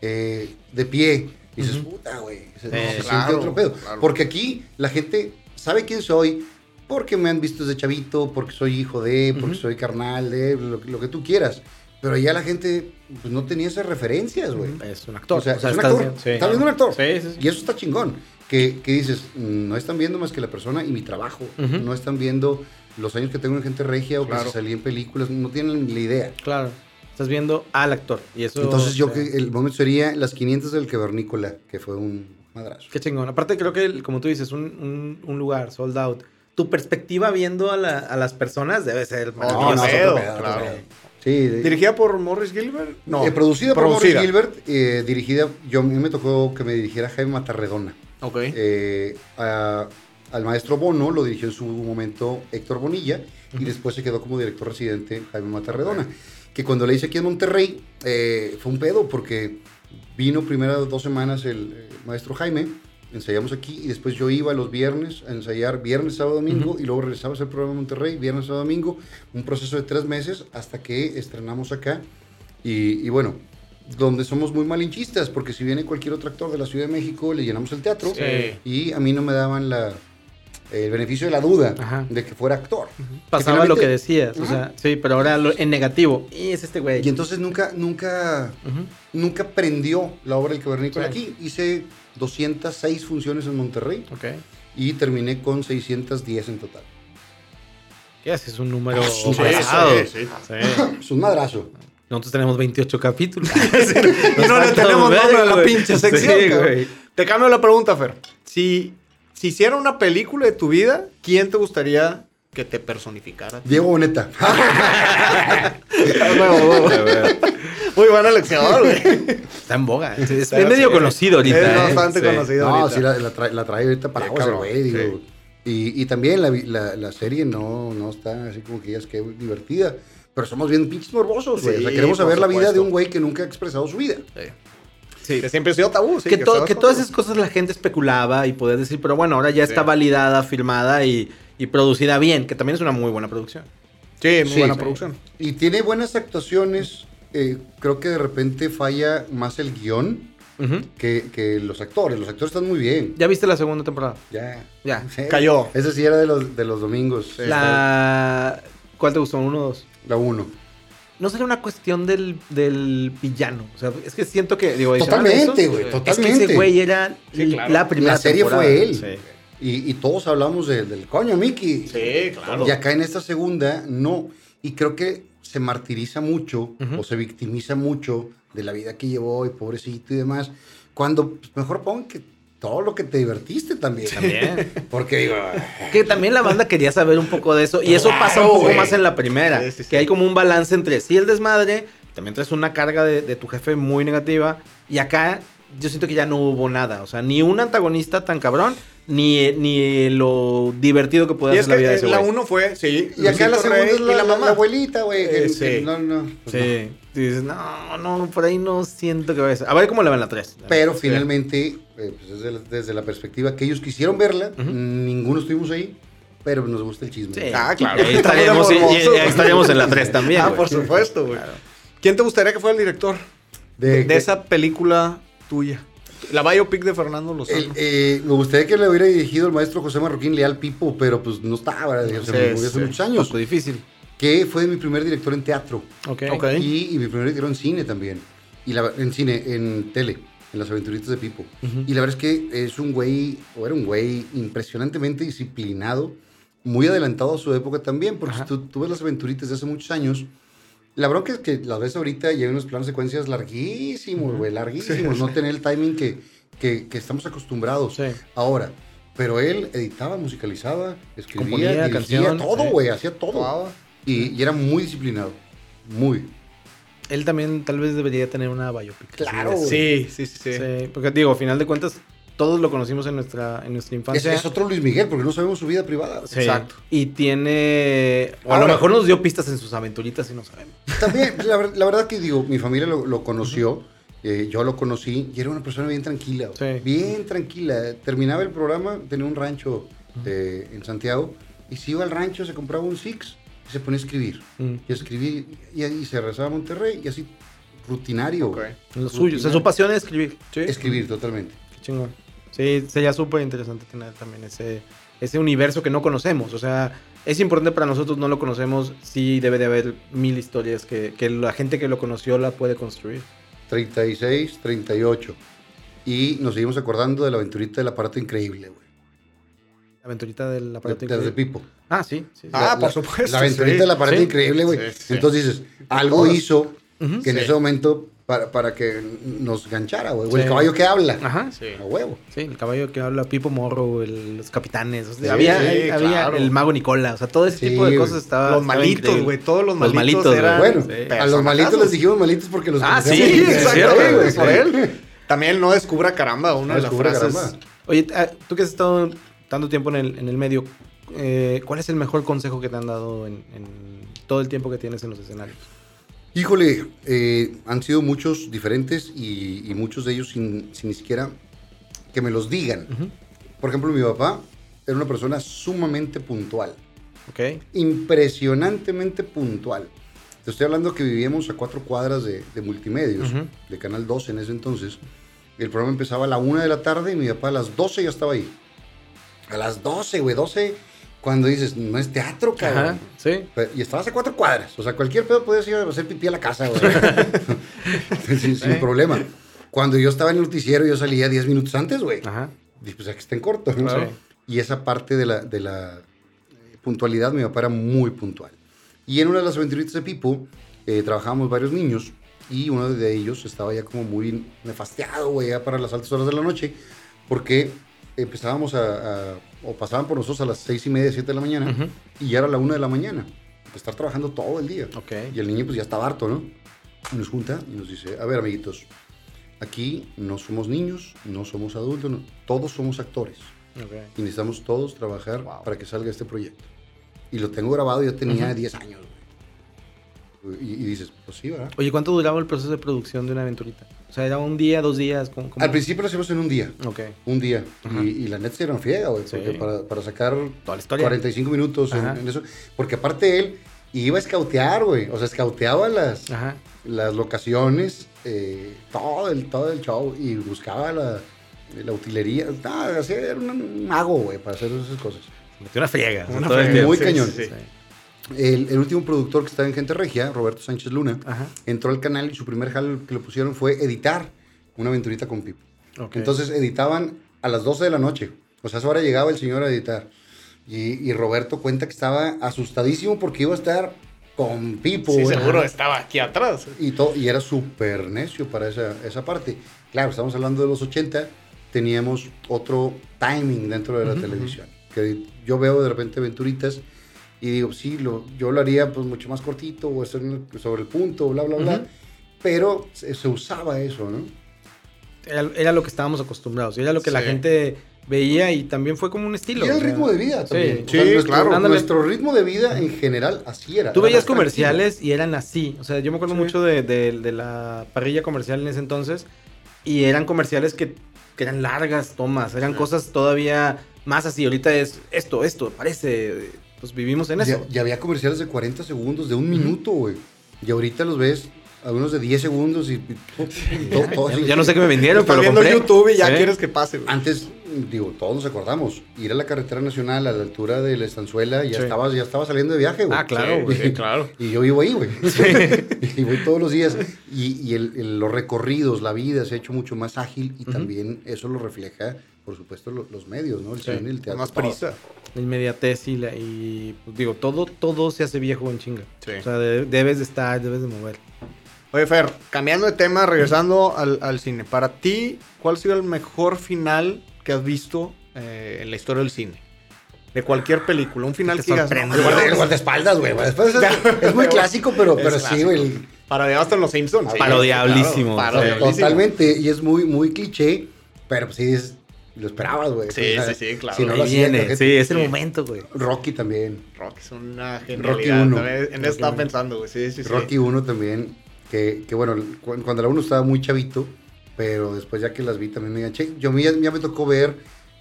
eh, de pie, y dices, puta, güey, se, se siente claro, otro pedo. claro. Porque aquí la gente sabe quién soy, porque me han visto desde chavito, porque soy hijo de, porque Ujú. soy carnal de, lo, lo que tú quieras. Pero allá la gente pues, no tenía esas referencias, güey. Es un actor. O sea, es un actor. sí. Estás viendo un actor. Sí, sí. Y eso está chingón. Que, que dices, mm, no están viendo más que la persona y mi trabajo. Ujú. No están viendo los años que tengo en gente regia o Claro. que salí en películas. No tienen la idea. Claro. Estás viendo al actor. Y eso. Entonces yo o sea, que el momento sería las 500 del Cavernícola, que fue un madrazo. Qué chingón. Aparte, creo que, el- como tú dices, un, un- un lugar sold out, tu perspectiva viendo a, la- a las personas debe ser No, maravillosa. no, pedo, claro. Sí, de- ¿Dirigida por Morris Gilbert? No. eh, producida por producida. Morris Gilbert, eh, dirigida, yo a mí me tocó que me dirigiera Jaime Matarredona. Ok. Eh, a- al maestro Bono lo dirigió en su momento Héctor Bonilla y después se quedó como director residente Jaime Matarredona. Que cuando le hice aquí en Monterrey eh, fue un pedo porque vino primero dos semanas el eh, maestro Jaime, ensayamos aquí y después yo iba los viernes a ensayar viernes, sábado, domingo y luego regresaba el programa en Monterrey, viernes, sábado, domingo, un proceso de tres meses hasta que estrenamos acá y, y bueno, donde somos muy malinchistas, porque si viene cualquier otro actor de la Ciudad de México, le llenamos el teatro Sí. y a mí no me daban la, el beneficio de la duda Ajá. de que fuera actor. Pasaba Que lo que decías, o Ajá. sea, sí, pero ahora lo- en negativo. Y es este güey. Y entonces nunca, nunca, nunca prendió la obra del cavernícola Sí. aquí. Hice 206 funciones en Monterrey Ok. y terminé con 610 en total. ¿Qué haces? Un número Ah, sí, sí, sí. Sí. Es un madrazo. Nosotros tenemos 28 capítulos. [laughs] Y no le tenemos nombre a la pinche sección. Güey. Te cambio la pregunta, Fer. Si, si hiciera una película de tu vida, ¿quién te gustaría que te personificara? Diego Boneta. [laughs] Muy buena elección, güey. Está en boga. Es, es medio sí, conocido ahorita. Es ¿eh? bastante Sí. conocido No, ahorita. sí, la, la trae, la trae ahorita para Sí, güey, digo. Y, y también la, la, la serie no, no está así como que ya es que divertida. Pero somos bien pinches morbosos, güey. o sea, Sí, queremos saber la vida de supuesto. un güey que nunca ha expresado su vida. Sí. Que siempre ha sido tabú, sí. que, to- todas esas cosas la gente especulaba y podía decir, pero bueno, ahora ya está Sí. validada, firmada y, y producida bien, que también es una muy buena producción. Sí, muy Sí. buena Sí. producción. Y tiene buenas actuaciones. eh, creo que de repente falla más el guion que, que los actores. Los actores están muy bien. ¿Ya viste la segunda temporada? Ya. Ya. [laughs] Sí. Cayó. Ese sí era de los, de los domingos. La... ¿Cuál te gustó? ¿Uno o dos? La uno. No sería una cuestión del, del villano. O sea, es que siento que. Digo, Totalmente, güey, totalmente. Es que ese güey era Sí, claro. la primera La serie temporada. fue él. Sí. Y, y todos hablamos de- del coño, Mickey. Sí, claro. Y acá en esta segunda, no. Y creo que se martiriza mucho o se victimiza mucho de la vida que llevó y pobrecito y demás. Cuando pues, mejor pongan que todo lo que te divertiste también. También. Porque digo, Que también la banda quería saber un poco de eso. Y eso pasa un poco más en la primera. Sí, sí, sí. Que hay como un balance entre sí el desmadre, también traes una carga de, de tu jefe muy negativa. Y acá yo siento que ya no hubo nada. O sea, ni un antagonista tan cabrón, ni, ni lo divertido que puede Y hacer es la vida de eh, ese la uno fue, sí. y acá la segunda Rey es la, y la la- mamá. la abuelita, güey. Eh, sí. no, no, pues no. Sí. Y dices, no, no, por ahí no siento que vaya a ser. A ver cómo la ven la 3. Pero finalmente, eh, pues, desde, la, desde la perspectiva que ellos quisieron verla, ninguno estuvimos ahí, pero nos gusta el chisme. Sí. Ah, claro. Ahí estaríamos, y- y- y estaríamos en la 3 también. Ah, güey. por supuesto, güey. Claro. ¿Quién te gustaría que fuera el director De, de esa película tuya? La biopic de Fernando Lozano. El- eh, me gustaría que le hubiera dirigido el maestro José Marroquín Leal Pipo, pero pues no estaba, o sea, Sí, me murió hace sí. muchos años. poco difícil. Que fue mi primer director en teatro Ok. Ok. y, y mi primer director en cine también. Y la, en cine, en tele, en las aventuritas de Pipo. Y la verdad es que es un güey, o era un güey impresionantemente disciplinado, muy adelantado a su época también, porque Ajá. si tú, tú ves las aventuritas de hace muchos años. La bronca es que las ves ahorita y hay unos planos secuencias larguísimos, güey, larguísimos. No tener el timing que, que, que estamos acostumbrados Sí. ahora. Pero él editaba, musicalizaba, escribía, Componía, dirigía, canción, todo, sí. güey, hacía todo. Wow. Y, y era muy disciplinado. Muy. Él también tal vez debería tener una biopic. Claro. Sí, sí, sí, sí. Sí, porque digo, a final de cuentas, todos lo conocimos en nuestra, en nuestra Es, infancia. es otro Luis Miguel, porque no sabemos su vida privada. Sí. Exacto. Y tiene. O a lo mejor nos dio pistas en sus aventuritas y no sabemos. También, [laughs] la, la verdad que digo, mi familia lo, lo conoció, eh, yo lo conocí y era una persona bien tranquila, Sí. bien tranquila. Terminaba el programa, tenía un rancho eh, en Santiago y se iba al rancho, se compraba un Six y se ponía a escribir. Mm. Y a escribir y, y se regresaba a Monterrey y así rutinario. Ok. güey. Lo suyo. O sea, su pasión es escribir. Sí. Escribir totalmente. Qué chingón. Sí, sería súper interesante tener también ese, ese universo que no conocemos. O sea, es importante para nosotros, no lo conocemos. Sí, debe de haber mil historias que, que la gente que lo conoció la puede construir. 36, 38. Y nos seguimos acordando de la aventurita del aparato increíble, güey. La aventurita del aparato De, de increíble. Pipo. Ah, sí. sí, sí. Ah, La- por la- supuesto, La aventurita sí, del aparato sí. increíble, güey. Sí, sí. Entonces dices, algo hizo que en ese momento para, para que nos ganchara, güey. O el Sí. caballo que habla. Ajá. Sí. A huevo. Sí, el caballo que habla Pipo Morro, el- los capitanes. o sea, Sí, había sí, había claro. el mago Nicola. O sea, todo ese Sí, tipo de cosas estaba. Los malitos, güey. Todos los Los malitos, malitos, güey. eran. Bueno, sí. a los malitos les dijimos malitos porque los Ah. Sí, Sí, exactamente, por Sí. él. También no descubra caramba, una No de las frases. caramba. Oye, ah, tú que has estado tanto tiempo en el, en el medio, eh, ¿cuál es el mejor consejo que te han dado en, en todo el tiempo que tienes en los escenarios? Híjole, eh, han sido muchos diferentes y, y muchos de ellos sin, sin ni siquiera que me los digan. Ujú. Por ejemplo, mi papá era una persona sumamente puntual, Ok. impresionantemente puntual. Te estoy hablando que vivíamos a cuatro cuadras de, de multimedios, Ujú. de Canal 12 en ese entonces. El programa empezaba a la una de la tarde y mi papá a las 12 ya estaba ahí. A las 12, güey, 12, cuando dices, no es teatro, cabrón. Ajá. Sí. Y estabas a cuatro cuadras. O sea, cualquier pedo podías ir a hacer pipí a la casa, güey. [laughs] sin, sin problema. Cuando yo estaba en el noticiero, yo salía 10 minutos antes, güey. Ajá. Dije, pues aquí está en corto, ¿no? Claro. Y esa parte de la, de la eh, puntualidad, mi papá era muy puntual. Y en una de las aventuritas de Pipo, eh, trabajábamos varios niños y uno de ellos estaba ya como muy nefasteado, güey, ya para las altas horas de la noche, porque empezábamos a, a- o pasaban por nosotros a las seis y media, siete de la mañana, y ya era la una de la mañana, estar trabajando todo el día. Y el niño pues ya estaba harto, ¿no? Y nos junta y nos dice, a ver amiguitos, aquí no somos niños, no somos adultos, no- todos somos actores y necesitamos todos trabajar Wow. para que salga este proyecto. Y lo tengo grabado, yo tenía. 10 años. Y, y dices, pues sí, ¿verdad? Oye, ¿cuánto duraba el proceso de producción de una aventurita? O sea, ¿era un día, dos días? ¿Cómo, cómo? Al principio lo hacíamos en un día, Ok. un día. Y, y la neta era una friega, güey, Sí. porque para, para sacar Toda la historia. 45 minutos en, eso. Porque aparte él iba a escautear, güey. O sea, escauteaba las, Ajá. las locaciones, eh, todo, el, todo el show y buscaba la, la utilería. Nada, era un mago, güey, para hacer esas cosas. Metió una friega. Una friega. Muy sí, cañón. sí, sí. El, el último productor que estaba en Gente Regia, Roberto Sánchez Luna, Ajá. entró al canal y su primer jal que le pusieron fue editar una aventurita con Pipo. Entonces editaban a las 12 de la noche. O sea, a esa hora llegaba el señor a editar. Y, y Roberto cuenta que estaba asustadísimo porque iba a estar con Pipo. Sí, güey. seguro estaba aquí atrás. Y, todo, y era súper necio para esa, esa parte. Claro, estamos hablando de los 80, teníamos otro timing dentro de la televisión. Que yo veo de repente aventuritas y digo, sí, lo, yo lo haría pues mucho más cortito o hacer sobre el punto, bla, bla, bla. Ujú. Pero se, se usaba eso, ¿no? Era, era lo que estábamos acostumbrados. y Era lo que la Sí. gente veía y también fue como un Y estilo. era o el ritmo de vida sí. también. O Sí, sea, nuestro, claro. Ándale. Nuestro ritmo de vida en general así era. Tú era veías comerciales y eran así. O sea, yo me acuerdo Sí. mucho de, de- de la parrilla comercial en ese entonces. Y eran comerciales que, que eran largas tomas. Eran cosas todavía más así. Ahorita es esto, esto, parece. Pues vivimos en Ya, eso. ya había comerciales de 40 segundos, de un minuto, güey. Y ahorita los ves, algunos de 10 segundos y, y [laughs] todo Ya, así. ya no sé qué me vendieron, pero lo viendo compré. YouTube y ya Sí. quieres que pase. güey. Antes, digo, todos nos acordamos, ir a la carretera nacional a la altura de la estanzuela, ya, Sí. estabas, ya estaba saliendo de viaje, güey. Ah, claro, Sí, güey. sí, claro. [laughs] Y yo vivo ahí, güey. [laughs] y voy todos los días. Y, y el- el- los recorridos, la vida se ha hecho mucho más ágil y Ujú. también eso lo refleja, por supuesto, lo- los medios, ¿no? El Sí, cine, el teatro. más prisa. La inmediatez y, la, y pues, digo, todo, todo se hace viejo en chinga. Sí. O sea, de- debes de estar, debes de mover. Oye, Fer, cambiando de tema, regresando al, al cine. Para ti, ¿cuál ha sido el mejor final que has visto eh, en la historia del cine? De cualquier película. Un final que digas, sorprende. "No, El guardaespaldas, güey. Es, es muy clásico, pero, pero sí, güey. de hasta en los Simpsons. parodiablísimo. Totalmente, y es muy, muy cliché, pero pues sí, es, lo esperabas, güey. Sí, O sea, sí, sí, claro. Si no lo viene. Sí, es el sí. momento, güey. Rocky también. Rocky es una Rocky genialidad. uno. También En eso Rocky estaba uno. pensando, güey. Sí, sí, sí. Rocky 1 también, que, que bueno, cu- cuando la 1 estaba muy chavito, pero después ya que las vi también me enganché. Yo me- ya me tocó ver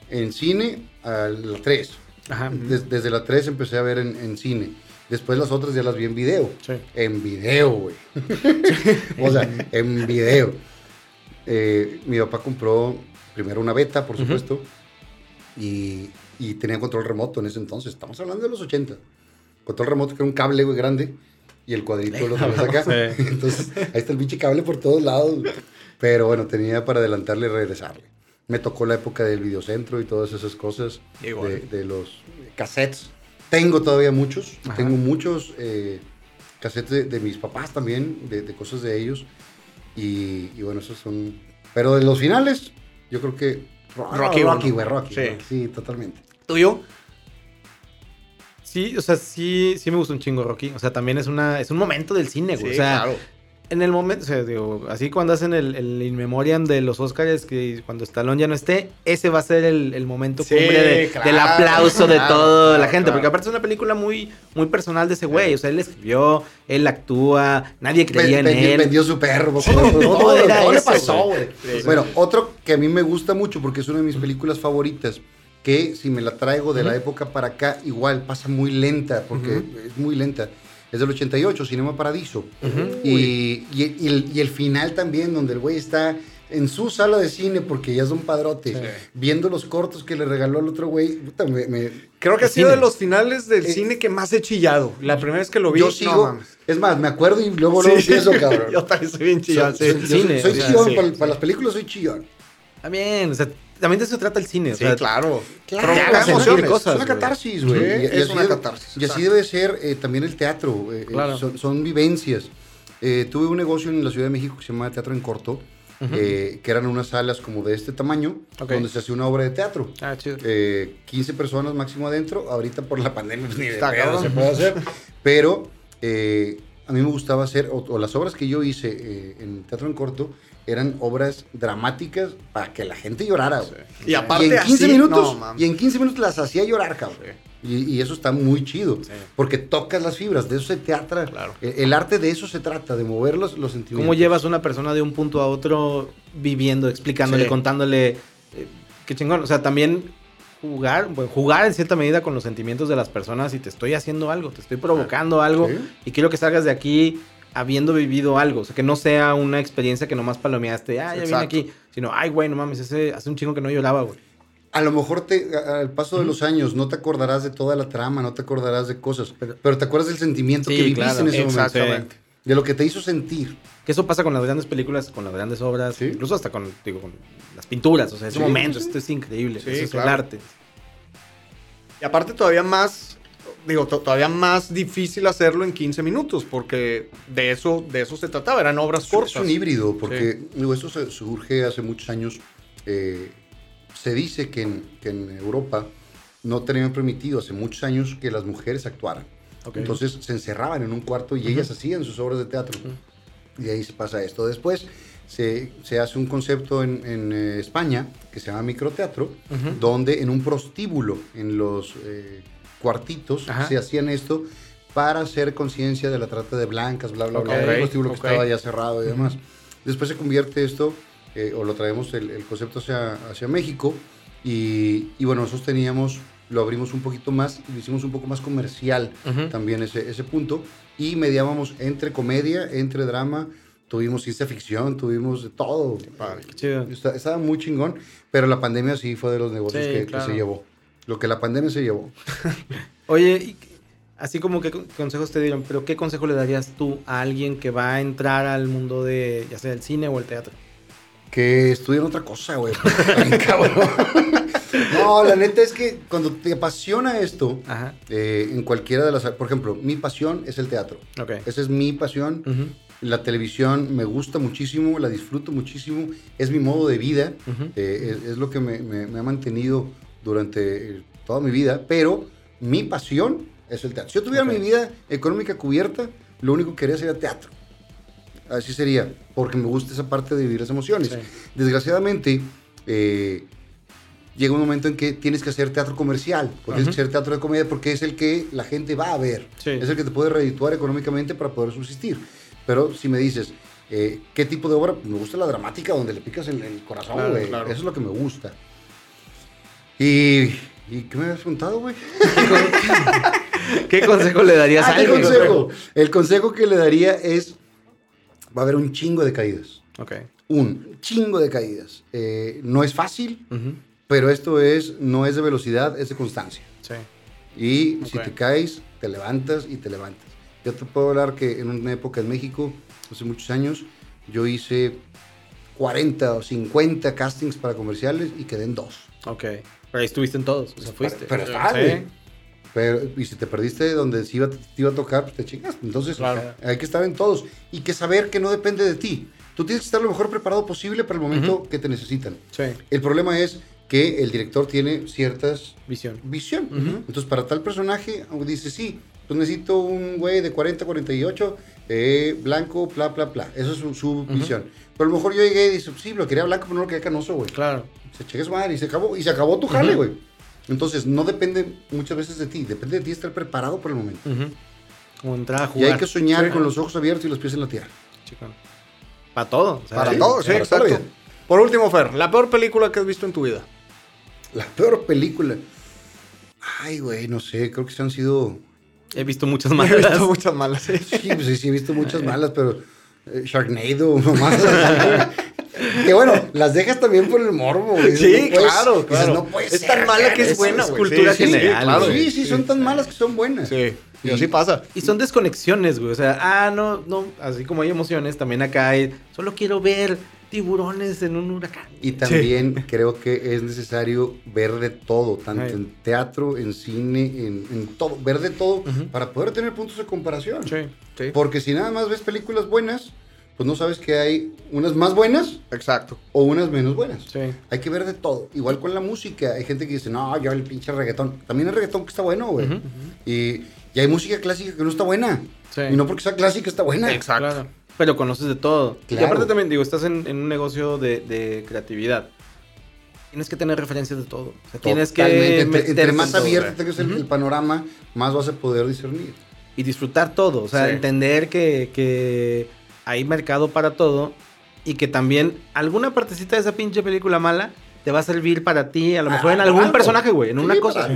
en cine a la 3. Ajá. Des- desde la 3 empecé a ver en, en cine. Después las otras ya las vi en video. Sí. En video, güey. [laughs] o sea, en video. Eh, mi papá compró primero una beta, por supuesto, y, y tenía control remoto en ese entonces. Estamos hablando de los 80. Control remoto que era un cable, güey, grande, y el cuadrito lo sabes acá. [laughs] Sí. Entonces, ahí está el pinche cable por todos lados. Pero bueno, tenía para adelantarle y regresarle. Me tocó la época del videocentro y todas esas cosas. Igual. De, de los cassettes. Tengo todavía muchos. Ajá. Tengo muchos eh, cassettes de, de mis papás también, de, de cosas de ellos. Y, y bueno, esos son... Pero de los finales, yo creo que... Rocky Rocky, uno. güey, Rocky. Sí. Rocky, sí, totalmente. ¿Tuyo? Sí, o sea, sí, sí me gusta un chingo Rocky. O sea, también es una, es un momento del cine, güey. Sí, o sea, claro. En el momento, o sea, digo, así cuando hacen el, el in memoriam de los Oscars, que cuando Stallone ya no esté, ese va a ser el, el momento Sí, cumbre de- claro, del aplauso de claro, toda la gente. Porque aparte es una película muy, muy personal de ese güey. O sea, él escribió, él actúa, nadie creía en Vendió- él. Vendió su perro. Sí, todo, todo todo, era todo le pasó, güey. bueno, otro que a mí me gusta mucho porque es una de mis películas favoritas, que si me la traigo de la época para acá, igual pasa muy lenta, porque es muy lenta. Es del 88, Cinema Paradiso. y, y- y el, y el final también, donde el güey está en su sala de cine, porque ya es un padrote, Sí. viendo los cortos que le regaló al otro güey. puta, me- me- Creo que ha El sido cine. de los finales del Eh, cine que más he chillado. La primera vez que lo vi, yo no sigo, mames. es más, me acuerdo y luego luego Sí. empiezo, cabrón. [laughs] Yo también soy bien chillado, Soy- sí. soy- Cine, soy o sea, chillón, para, para las películas soy chillón. También, o sea, también de eso trata el cine. O sea, claro. Claro, Provoca hagas sentir emociones. cosas, es una catarsis, güey. Sí, es una debe- catarsis, Y así debe ser eh, también el teatro. eh, eh, Claro. son, son vivencias. Eh, tuve un negocio en la Ciudad de México que se llama Teatro en Corto, eh, que eran unas salas como de este tamaño, donde se hacía una obra de teatro. Ah, chido. Eh, 15 personas máximo adentro. Ahorita por la pandemia pues, ni de pedo se puede hacer. Pero eh, a mí me gustaba hacer, o, o las obras que yo hice eh, en teatro en corto, eran obras dramáticas para que la gente llorara. güey. Y aparte y en 15 así, minutos, no, y en 15 minutos las hacía llorar, cabrón. Y, y eso está muy chido, Sí. porque tocas las fibras, de eso se teatra. Claro. El, el arte de eso se trata, de mover los, los sentimientos. ¿Cómo llevas una persona de un punto a otro viviendo, explicándole, Sí. contándole? eh, qué chingón. O sea, también jugar, bueno, jugar en cierta medida con los sentimientos de las personas y te estoy haciendo algo, te estoy provocando algo Sí. y quiero que salgas de aquí habiendo vivido algo. O sea, que no sea una experiencia que nomás palomeaste, ah, ya vine aquí. Sino, ay, güey, no mames, ese hace un chingo que no lloraba, güey. A lo mejor te, al paso de los años no te acordarás de toda la trama, no te acordarás de cosas, pero, Pero- te acuerdas del sentimiento Sí, que viviste claro, en ese momento. exactamente. De lo que te hizo sentir. Que eso pasa con las grandes películas, con las grandes obras, Sí. incluso hasta con, digo, con las pinturas. O sea, ese Sí, momento, esto es increíble. Sí, eso es claro. el arte. Y aparte todavía más, digo, to- todavía más difícil hacerlo en 15 minutos, porque de eso, de eso se trataba, eran obras Es cortas. un híbrido, porque digo, esto surge hace muchos años. eh, se dice que en, que en Europa no tenían permitido hace muchos años que las mujeres actuaran. Ok. Entonces se encerraban en un cuarto y ellas hacían sus obras de teatro. Y ahí se pasa esto. Después se, se hace un concepto en, en, eh, España que se llama microteatro, Ujú. donde en un prostíbulo, en los eh, cuartitos, Ajá. se hacían esto para hacer conciencia de la trata de blancas, bla, bla, bla. Ok, Un prostíbulo ok. que estaba ya cerrado y demás. Después se convierte esto, eh, o lo traemos el, el concepto hacia, hacia México, y, y bueno, nosotros teníamos, lo abrimos un poquito más, lo hicimos un poco más comercial Ujú. también ese, ese punto, y mediábamos entre comedia, entre drama, tuvimos ciencia ficción, tuvimos de todo. padre. Qué chido. Estaba muy chingón, pero la pandemia sí fue de los negocios Sí, que, que claro. se llevó. Lo que la pandemia se llevó. [laughs] Oye, y qué- así como que consejos te dieron, pero ¿qué consejo le darías tú a alguien que va a entrar al mundo de, ya sea el cine o el teatro? Que estudien otra cosa, güey. [laughs] No, la neta es que cuando te apasiona esto, eh, en cualquiera de las... Por ejemplo, mi pasión es el teatro. Ok. Esa es mi pasión. La televisión me gusta muchísimo, la disfruto muchísimo. Es mi modo de vida. Eh, es, es lo que me, me- me ha mantenido durante eh, toda mi vida, pero mi pasión es el teatro. Si yo tuviera mi vida económica cubierta, lo único que quería sería teatro. Así sería, porque me gusta esa parte de vivir las emociones. Sí. Desgraciadamente, eh, llega un momento en que tienes que hacer teatro comercial, o tienes Ujú. que hacer teatro de comedia, porque es el que la gente va a ver. Sí. Es el que te puede redituar económicamente para poder subsistir. Pero si me dices, eh, ¿qué tipo de obra? Me gusta la dramática, donde le picas el, el corazón, claro. Eso es lo que me gusta. Y, ¿y qué me habías preguntado, güey? [laughs] ¿Qué consejo le darías Ah, a ¿qué alguien? consejo? El consejo que le daría es, va a haber un chingo de caídas. Ok. Un chingo de caídas. Eh, no es fácil, pero esto es, no es de velocidad, es de constancia. Sí. Y si te caes, te levantas y te levantas. Yo te puedo hablar que en una época en México, hace muchos años, yo hice 40 o 50 castings para comerciales y quedé en dos. Ok. Pero ahí estuviste en todos. O sea, fuiste. Pero Sí. está, güey. Pero, y si te perdiste donde se iba, te iba a tocar, pues te chingas. Entonces, Claro. hay que estar en todos. Y que saber que no depende de ti. tú tienes que estar lo mejor preparado posible para el momento que te necesitan. Sí. El problema es que el director tiene ciertas Visión. visión. Entonces, para tal personaje, dice, sí, pues necesito un güey de 40, 48, eh, blanco, bla, bla, bla. Eso es su, su visión. Pero a lo mejor yo llegué y dije, sí, lo quería blanco, pero no lo quería canoso, güey. Claro. Se cheque su madre y se acabó, y se acabó tu jale, güey. Entonces, no depende muchas veces de ti, depende de ti estar preparado por el momento. Ujú. Como entrar a Y jugar. hay que soñar Sí. con los ojos abiertos y los pies en la tierra. Para todo. o sea, Para sí, todo, sí, para exacto. Por último, Fer, la peor película que has visto en tu vida. La peor película. Ay, güey, no sé, creo que se han sido... He visto muchas [laughs] He malas. visto muchas malas. sí. Sí, pues sí, sí, he visto muchas malas, pero eh, Sharknado, [laughs] mamás. que bueno, las dejas también por el morbo, güey. Sí, No puedes- claro, dices, claro. no puede Es ser, tan mala que es buena, es güey. cultura Sí, sí, general, claro. Sí, sí, son tan malas que son buenas. Sí, Y- así pasa. Y son desconexiones, güey. O sea, ah, no, no. Así como hay emociones, también acá hay. Solo quiero ver tiburones en un huracán. Y también creo que es necesario ver de todo, tanto Ay. en teatro, en cine, en, en todo, ver de todo Ujú. para poder tener puntos de comparación. Sí. Sí. Porque si nada más ves películas buenas, pues no sabes que hay unas más buenas Exacto. o unas menos buenas. Sí. Hay que ver de todo. Igual con la música. Hay gente que dice, no, yo el pinche reggaetón. También el reggaetón que está bueno, güey. Ujú. y, y hay música clásica que no está buena. Sí. Y no porque sea clásica está buena. Exacto. Claro. Pero conoces de todo. Y aparte también, digo, estás en, en un negocio de, de creatividad. Tienes que tener referencias de todo. O sea, tienes que. Entre, más todo, abierto tengas el, panorama, más vas a poder discernir. Y disfrutar todo. O sea, Sí. entender que, que hay mercado para todo. Y que también alguna partecita de esa pinche película mala te va a servir para ti, a lo mejor Ah, en algún algo. personaje, güey. En Sí, una cosa.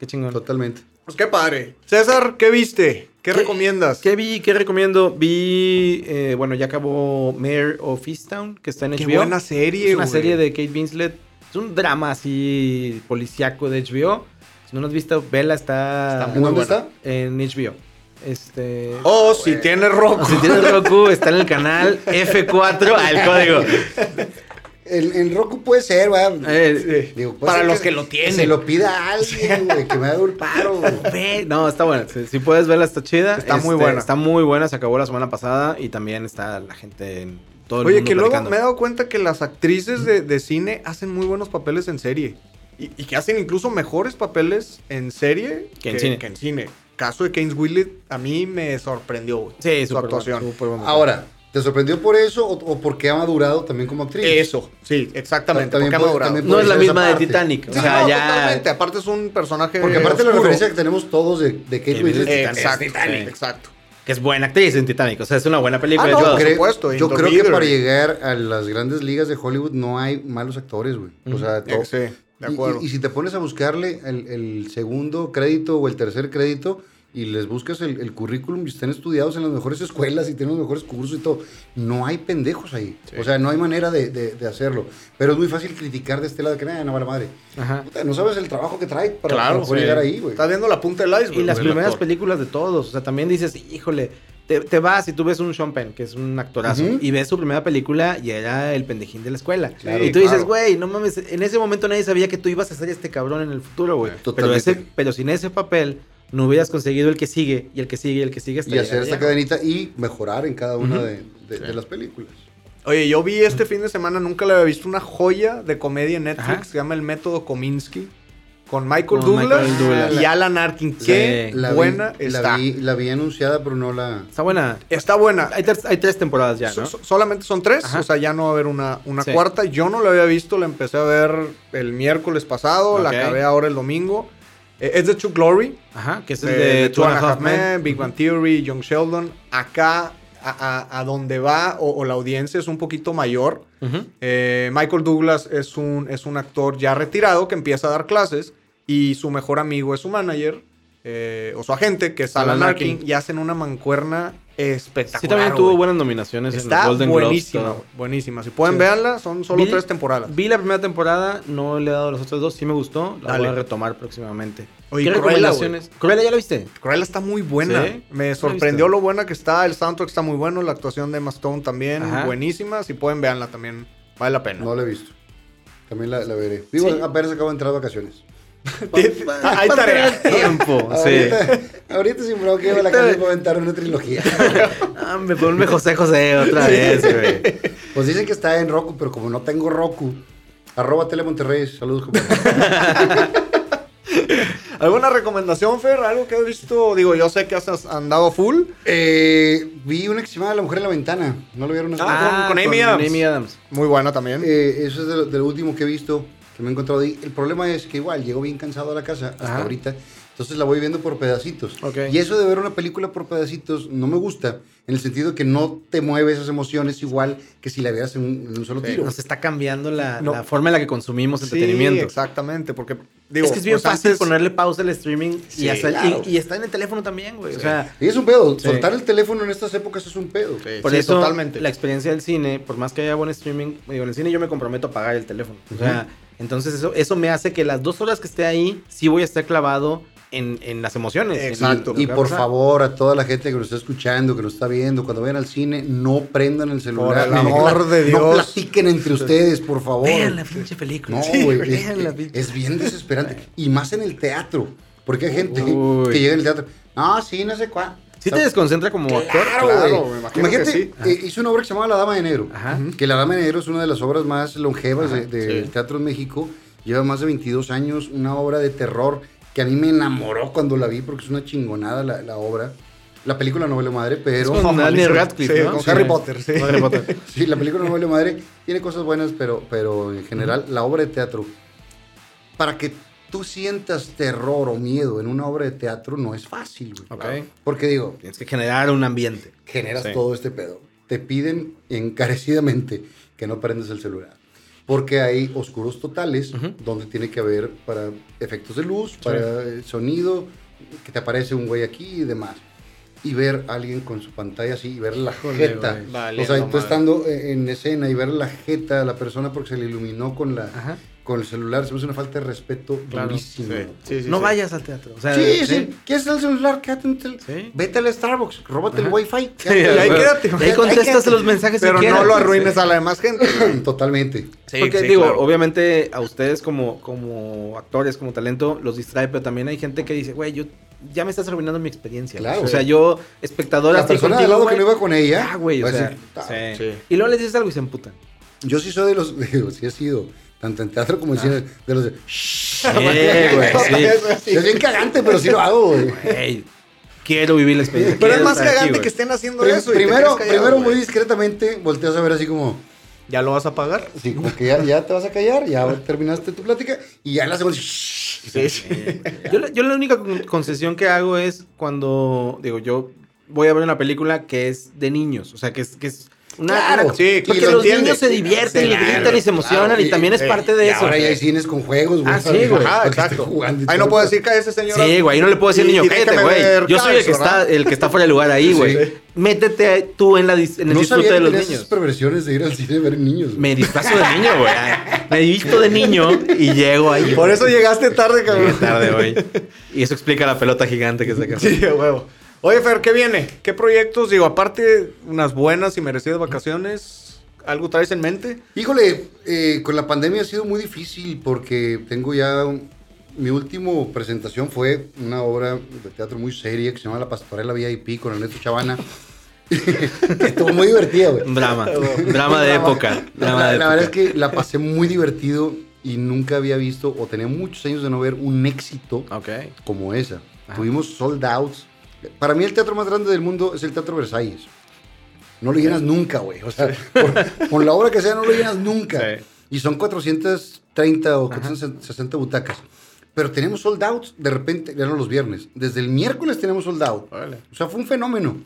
Qué chingón. Totalmente. Pues qué padre. César, ¿qué viste? ¿Qué, recomiendas? ¿Qué vi? ¿Qué recomiendo? Vi, eh, bueno, ya acabó Mayor of Easttown, que está en Qué HBO. buena serie, Es una güey. serie de Kate Winslet. Es un drama así policíaco de HBO. Si no lo has visto, vela, está, Está ¿En Muy dónde buena. está? en HBO. Este. Oh, si tiene rojo. [laughs] Si tienes Roku, está en el canal F4. Ah, el código. [laughs] En, en Roku puede ser, güey. Eh, Digo, puede Para ser los que lo tienen. Se lo pida a alguien, [laughs] güey, que me haga un paro. güey. ve- No, está buena. Si, si puedes verla, está chida. Está muy Este, buena. Está muy buena. Se acabó la semana pasada. Y también está la gente en todo el Oye, mundo que luego me he dado cuenta que las actrices de, de cine hacen muy buenos papeles en serie. Y, y que hacen incluso mejores papeles en serie Que en cine. que en cine. Caso de Keynes Willett, a mí me sorprendió, güey. Sí, su actuación. bueno, súper bueno. Ahora, ¿te sorprendió por eso o, o porque ha madurado también como actriz? Eso, sí, exactamente. También porque ha madurado. también No es la misma de. Titanic. O Sí, sea, no, ya. totalmente. Aparte es un personaje Porque aparte la oscuro. referencia que tenemos todos de, de Kate Winslet. es Exacto, Titanic. exacto. Que es buena actriz en Titanic. O sea, es una buena película. Ah, no, todo. por supuesto, yo In the creo que para llegar a las grandes ligas de Hollywood no hay malos actores, güey. O sea, Eh, todo- sí, de y- acuerdo. Y, y si te pones a buscarle el, el segundo crédito o el tercer crédito y les buscas el, el currículum y están estudiados en las mejores escuelas y tienen los mejores cursos y todo, no hay pendejos ahí. Sí. O sea, no hay manera de, de- de hacerlo. Pero es muy fácil criticar de este lado que nada, no vale madre. Ajá. Puta, no sabes el trabajo que trae para, Claro, para poder sí. llegar ahí, güey. Estás viendo la punta del iceberg. Y las primeras actor. películas de todos. O sea, también dices, híjole, te, te vas y tú ves un Sean Penn, que es un actorazo, y ves su primera película y era el pendejín de la escuela. Claro, y tú dices, claro. güey, no mames, en ese momento nadie sabía que tú ibas a ser este cabrón en el futuro, güey. Pero, ese, pero sin ese papel, no hubieras conseguido el que sigue, y el que sigue, y el que sigue. hasta Y hacer esta cadenita y mejorar en cada una de, de- de las películas. Oye, yo vi este fin de semana, nunca le había visto una joya de comedia en Netflix, Ajá. se llama El Método Kominsky, con Michael Con Douglas, Michael Douglas. y Alan Arkin. Qué Sí. La vi- buena la está. vi, la vi anunciada, pero no la... Está buena. Está buena. Hay, tres- hay tres temporadas ya, ¿no? so- solamente son tres, Ajá. o sea, ya no va a haber una, una Sí. cuarta. Yo no la había visto, la empecé a ver el miércoles pasado, la acabé ahora el domingo. Eh, es de Chuck Lorre, Ajá, que es el de, de, de Two and a Half Men. Men, Big Bang Theory, Young Sheldon. Acá, a, a- a donde va, o, o la audiencia es un poquito mayor. Eh, Michael Douglas es un, es un actor ya retirado que empieza a dar clases y su mejor amigo es su manager eh, o su agente, que es Alan, Alan Arkin, Arkin. y hacen una mancuerna espectacular. Sí, también tuvo güey. buenas nominaciones Está Golden buenísima, buenísima. Si pueden Sí. verla, son solo Vi- tres temporadas. Vi la primera temporada, no le he dado las otras dos, sí me gustó, la Dale. voy a retomar próximamente. Oye, ¿Qué Cruella, recomendaciones? ¿Cruella ya la viste? Cruella está muy buena. ¿Sí? Me sorprendió lo buena que está. El soundtrack está muy bueno. La actuación de Emma Stone también Ajá. buenísima. Si pueden verla también, vale la pena. No la he visto. También la, la veré. Digo, Sí. apenas acabo de entrar de vacaciones. Hay tarea. [laughs] tiempo. sí. Ahorita, sin bronca iba a la casa comentar una trilogía. [laughs] Hombre, ponme José José otra vez, güey. Pues dicen que está en Roku, pero como no tengo Roku, arroba Tele Monterrey, saludos. compadre. [laughs] ¿Alguna recomendación, Fer? ¿Algo que has visto? Digo, yo sé que has andado full. Eh, vi una que se llama La Mujer en la Ventana, ¿no lo vieron? Ah, con- con Amy Adams. Amy Adams. Muy buena también. Eh, eso es de lo, de lo último que he visto, me he encontrado ahí. El problema es que igual llego bien cansado a la casa hasta Ajá. ahorita, entonces la voy viendo por pedacitos. Ok. Y eso de ver una película por pedacitos no me gusta, en el sentido que no te mueve esas emociones igual que si la vieras en un, en un solo tiro. Nos está cambiando la, No. la forma en la que consumimos Sí, entretenimiento. exactamente, porque digo, es que es bien pues fácil antes- ponerle pausa al streaming Sí, y, hacer- y- claro. y, está en el teléfono también, güey. O sea, Y es un pedo, Sí. soltar el teléfono en estas épocas es un pedo. Sí, por sí, eso totalmente. la experiencia del cine, por más que haya buen streaming, digo, en el cine yo me comprometo a pagar el teléfono. O sea, entonces eso, eso me hace que las dos horas que esté ahí, sí voy a estar clavado en, en las emociones. Exacto. Y por favor, a toda la gente que nos está escuchando, que nos está viendo, cuando vayan al cine, no prendan el celular. Por el amor de Dios. No platiquen entre ustedes, por favor. Vean la pinche película. No, Sí, güey. vean la es, pinche- es bien desesperante. Y más en el teatro. Porque hay gente Uy. que llega en el teatro. No, sí, no sé cuál. Sí te desconcentra como actor. Claro, Claro, güey. me imagino Imagínate, que sí. eh, hizo una obra que se llamaba La Dama de Negro. Ajá. Que La Dama de Negro es una de las obras más longevas de- del sí. teatro en México. Lleva más de 22 años, una obra de terror que a mí me enamoró cuando la vi porque es una chingonada la, la obra. La película no vale madre, Es pero... con No, Daniel. Radcliffe, Sí, ¿no? con Harry Potter, sí. Con Harry Potter. [laughs] Sí, la película no vale madre. Tiene cosas buenas, pero, pero en general, la obra de teatro, para que tú sientas terror o miedo en una obra de teatro, no es fácil, güey. Porque digo, Tienes que generar un ambiente. generas Sí. todo este pedo. Te piden encarecidamente que no prendes el celular. Porque hay oscuros totales donde tiene que haber para efectos de luz, para eh, sonido, que te aparece un güey aquí y demás. Y ver a alguien con su pantalla así y ver la Híjole, jeta. güey. o sea, tú madre. estando eh, en escena y ver la jeta de la persona porque se le iluminó con, la, Ajá. Con el celular, se me hace una falta de respeto Claro, durísima. sí, sí, sí, no sí. vayas al teatro. O sea, Sí, sí. ¿Quieres el celular? Quédate en el- Sí. Vete al Starbucks, róbate el Ajá. wifi. Y quédate ahí quédate, Y ahí contestas quédate. los mensajes si Pero no lo arruines a la demás gente. [clears throat] Totalmente. Porque sí, digo, claro. obviamente a ustedes como, como actores, como talento, los distrae, pero también hay gente que dice, güey, yo ya me estás arruinando mi experiencia. Claro. O sea, yo, espectador, La persona contigo, lado que güey, no iba con ella. Ah, güey, o sea, decir, "Ah". sí. sí. Y luego les dices algo y se emputan. Yo sí soy de los. [laughs] Digo, sí he sido. Tanto en teatro como en Ah. cine. De los de. Sí, güey, [laughs] sí. Es bien cagante, pero sí lo hago, güey. Quiero vivir la experiencia. Pero es más aquí, cagante que estén haciendo eso. primero, callado, primero muy discretamente, volteas a ver así como. ¿Ya lo vas a pagar? Sí, como que ya, ya te vas a callar, ya terminaste tu plática. Y ya la segunda. Sí, sí. Yo, la- yo la única con- concesión que hago es cuando, digo, yo voy a ver una película que es de niños, o sea, que es, que es una... Claro, una- sí, porque lo los entiende. niños se divierten Sí, y claro, gritan y se emocionan claro, y, también es parte de y eso. Ahora ya hay cines con juegos, güey. Ah, sí, güey. Ajá, exacto. Ahí no puedo decir que ese señor. Sí, güey, ahí no le puedo decir Y- niño, cállate, güey. Yo soy el que, está, el que está fuera de lugar ahí, güey. Sí. Métete tú en, la, en el No disfrute sabía de los niños. esas perversiones de ir al cine a ver niños. güey. Me disfrazo de niño, güey. Me visto de niño y llego ahí. Por eso llegaste tarde, Llegué cabrón. tarde hoy. Y eso explica la pelota gigante que saca. Sí, a huevo. Oye, Fer, ¿qué viene? ¿Qué proyectos? Digo, aparte, unas buenas y merecidas vacaciones. ¿Algo traes en mente? Híjole, eh, con la pandemia ha sido muy difícil porque tengo ya. un- mi última presentación fue una obra de teatro muy seria que se llama La Pastorela VIP con Ernesto Chavana. que [laughs] estuvo muy divertida, güey. Drama. drama de época. La, Drama la- de la verdad es que la pasé muy divertido y nunca había visto o tenía muchos años de no ver un éxito Ok. como esa. Ajá. Tuvimos sold outs. Para mí el teatro más grande del mundo es el Teatro Versalles. No lo llenas nunca, güey. O sea, por- con la obra que sea no lo llenas nunca. Sí. Y son 430 o 460 butacas. Pero tenemos sold outs de repente, eran los viernes. Desde el miércoles tenemos sold out. Órale. O sea, fue un fenómeno.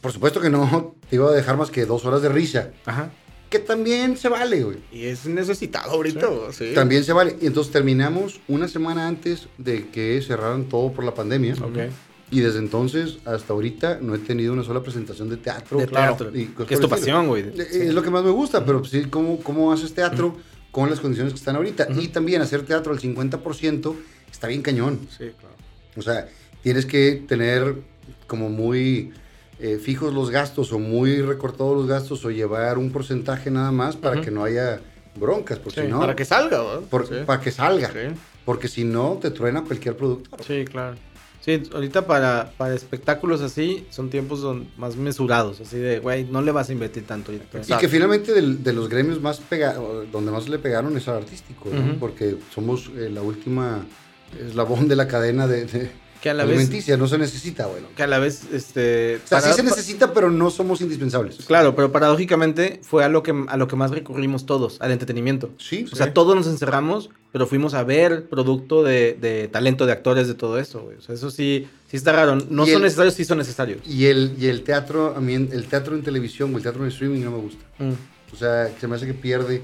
Por supuesto que no te iba a dejar más que dos horas de risa. Ajá. Que también se vale, güey. Y es necesitado ahorita, güey, sí. También se vale. Y entonces terminamos una semana antes de que cerraran todo por la pandemia. Ok. Y desde entonces hasta ahorita no he tenido una sola presentación de teatro. De Claro, teatro. y es tu pasión, güey. Eh, Es lo que más me gusta, pero sí, ¿cómo, cómo haces teatro con las condiciones que están ahorita? Y también hacer teatro al 50% está bien cañón. Sí, claro. O sea, tienes que tener como muy eh, fijos los gastos o muy recortados los gastos o llevar un porcentaje nada más para que no haya broncas, porque Sí, si no, Para que salga, por- Sí. para que salga. Porque si no, te truena cualquier producto. Sí, claro. Sí, ahorita para, para espectáculos así son tiempos más mesurados, así de, güey, no le vas a invertir tanto. Y que finalmente de los gremios más pega donde más le pegaron es al artístico, ¿no? Porque somos eh, la última eslabón de la cadena de, de Que a la vez, alimenticia, no se necesita, bueno. que a la vez, este... O sea, sí se necesita, pero no somos indispensables. Claro, pero paradójicamente fue a lo que, a lo que más recurrimos todos, al entretenimiento. Sí, O sea, todos nos encerramos, pero fuimos a ver producto de, de talento de actores, de todo eso, güey. O sea, eso sí, sí está raro. No Y son el- necesarios, sí son necesarios. Y el, y el teatro, a mí, el teatro en televisión o el teatro en streaming no me gusta. Mm, O sea, se me hace que pierde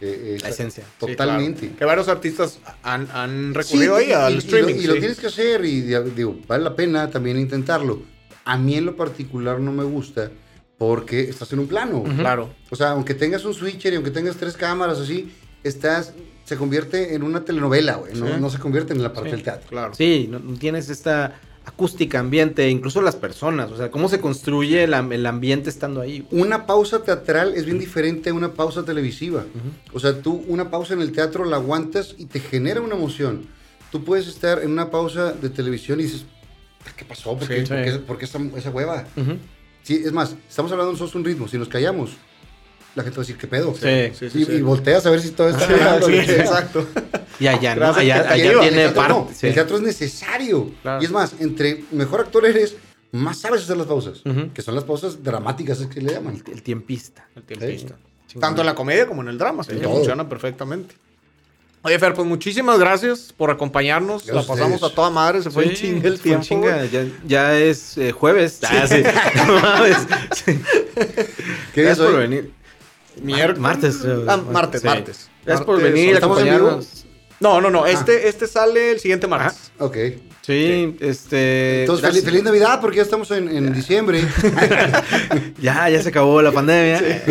eh, esa- la esencia. Sí, Totalmente. claro. Que varios artistas han, han Sí, recurrido ahí y- al y- y streaming. lo, y lo sí. tienes que hacer y digo, vale la pena también intentarlo. A mí en lo particular no me gusta porque estás en un plano. Claro. O sea, aunque tengas un switcher y aunque tengas tres cámaras así, estás, se convierte en una telenovela, güey. No, Sí. no se convierte en la parte Sí. del teatro. Claro. Sí, no, tienes esta acústica, ambiente, incluso las personas. O sea, cómo se construye el, el ambiente estando ahí. Una pausa teatral es bien diferente a una pausa televisiva. O sea, tú una pausa en el teatro la aguantas y te genera una emoción. Tú puedes estar en una pausa de televisión y dices, ¿qué pasó? ¿Por qué, Sí. ¿Por qué- por qué esa, esa hueva? Ujú. Sí, es más, estamos hablando nosotros un ritmo. Si nos callamos, la gente va a decir, ¿qué pedo? Sí. Sí, Y, sí, sí. y volteas a ver si todo está Sí, hablando. sí, ¿no? exacto. Y allá, ¿no? Allá, allá tiene el teatro, no, parte. sí. el teatro es necesario. Claro. Y es más, entre mejor actor eres, más sabes hacer las pausas. Que son las pausas dramáticas, es que le llaman. El tiempista. El tiempista. Tanto en la comedia como en el drama. Sí, En funciona perfectamente. Oye, Fer, pues muchísimas gracias por acompañarnos. Gracias la pasamos a toda madre. Se fue en Sí, chinga el fue en tiempo. chinga, ya, ya es eh, jueves. Ah, sí. [laughs] Sí. [laughs] ¿Qué Gracias es por hoy? venir. Miércoles. martes, creo. Ah, martes, Sí. martes. Gracias por Martes, venir, ¿estamos en vivo? acompañarnos. No, no, no. Este, este sale el siguiente martes. Ok. Sí, este. Entonces, feliz, feliz Navidad porque ya estamos en, en diciembre. [laughs] Ya, ya se acabó la pandemia.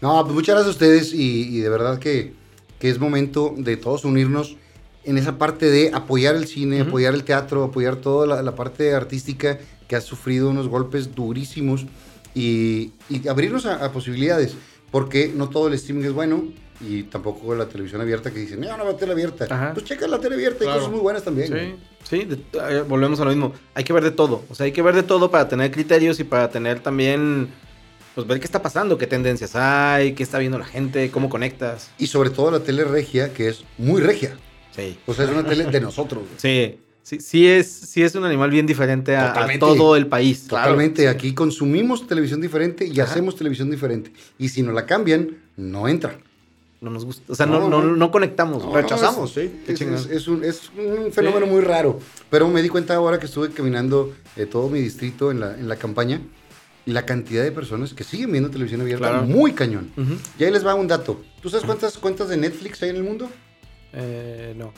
No, pues muchas gracias a ustedes y, y de verdad que, que es momento de todos unirnos en esa parte de apoyar el cine, apoyar el teatro, apoyar toda la, la parte artística que ha sufrido unos golpes durísimos y, y abrirnos a, a posibilidades, porque no todo el streaming es bueno y tampoco la televisión abierta que dicen, no, no veo tele abierta. Ajá. Pues checa la tele abierta, hay Claro. cosas muy buenas también. Sí, sí, de- eh, volvemos a lo mismo. Hay que ver de todo. O sea, hay que ver de todo para tener criterios y para tener también. Pues ver qué está pasando, qué tendencias hay, qué está viendo la gente, cómo conectas. Y sobre todo la tele regia, que es muy regia. Sí. O sea, es una tele de nosotros. güey. Sí, sí, sí es, sí es un animal bien diferente a, todo el país. Totalmente, aquí consumimos televisión diferente y Ajá. hacemos televisión diferente. Y si nos la cambian, no entra. No nos gusta. O sea, no, No, no, no. no conectamos. No. Rechazamos, es- sí. Es, chingón. es- es un, es un fenómeno Sí. muy raro. Pero me di cuenta ahora que estuve caminando eh, todo mi distrito en la, en la campaña y la cantidad de personas que siguen viendo televisión abierta Claro. muy cañón. Y ahí les va un dato. ¿Tú sabes cuántas cuentas de Netflix hay en el mundo? Eh, no.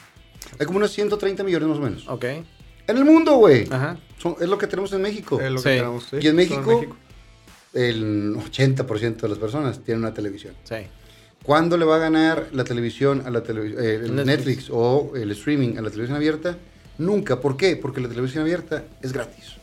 Hay como unos 130 millones más o menos. Ok. En el mundo, güey. Ajá. Son- Es lo que tenemos en México. Es lo Sí. que tenemos, sí. Y en México, en el 80% de las personas tienen una televisión. Sí. ¿Cuándo le va a ganar la televisión a la televi- eh. Netflix. o el streaming a la televisión abierta? Nunca. ¿Por qué? Porque la televisión abierta es gratis.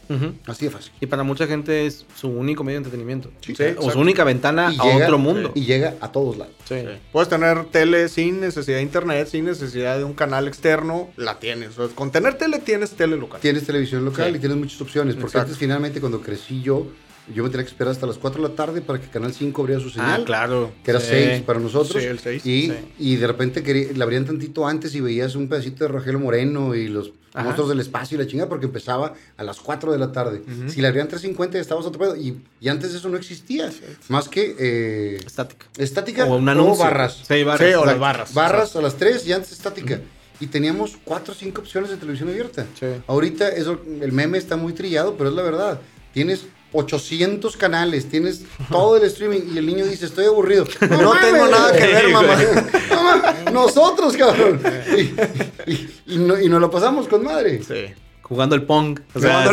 Así de fácil. Y para mucha gente es su único medio de entretenimiento. Sí, o su única ventana Y a llega- otro mundo. Y llega a todos lados. Sí. Sí. Puedes tener tele sin necesidad de internet, sin necesidad de un canal externo, la tienes. O sea, con tener tele tienes tele local. Tienes televisión local Sí. y tienes muchas opciones. Porque Exacto. antes, finalmente, cuando crecí yo, yo me tenía que esperar hasta las 4 de la tarde para que Canal 5 abriera su señal. Ah, claro. Que era Sí. 6 para nosotros. Sí, el seis. Y, Sí. y de repente quería, la abrían tantito antes y veías un pedacito de Rogelio Moreno y los Ajá. monstruos del espacio y la chingada porque empezaba a las 4 de la tarde. Si la abrían 3.50 ya estabas otro pedo. Y, y antes eso no existía. Más que eh, Estática. estática O un o barras. Sí, barras. Sí, o las barras. Barras a las 3 y antes estática. Y teníamos 4 o 5 opciones de televisión abierta. Sí. Ahorita eso, el meme está muy trillado, pero es la verdad. Tienes 800 canales, tienes todo el streaming y el niño dice, estoy aburrido. No tengo nada que ver, mamá. No, ma- Nosotros, cabrón. Y, y- y no- y nos lo pasamos con madre. Sí. Jugando el Pong. O sea.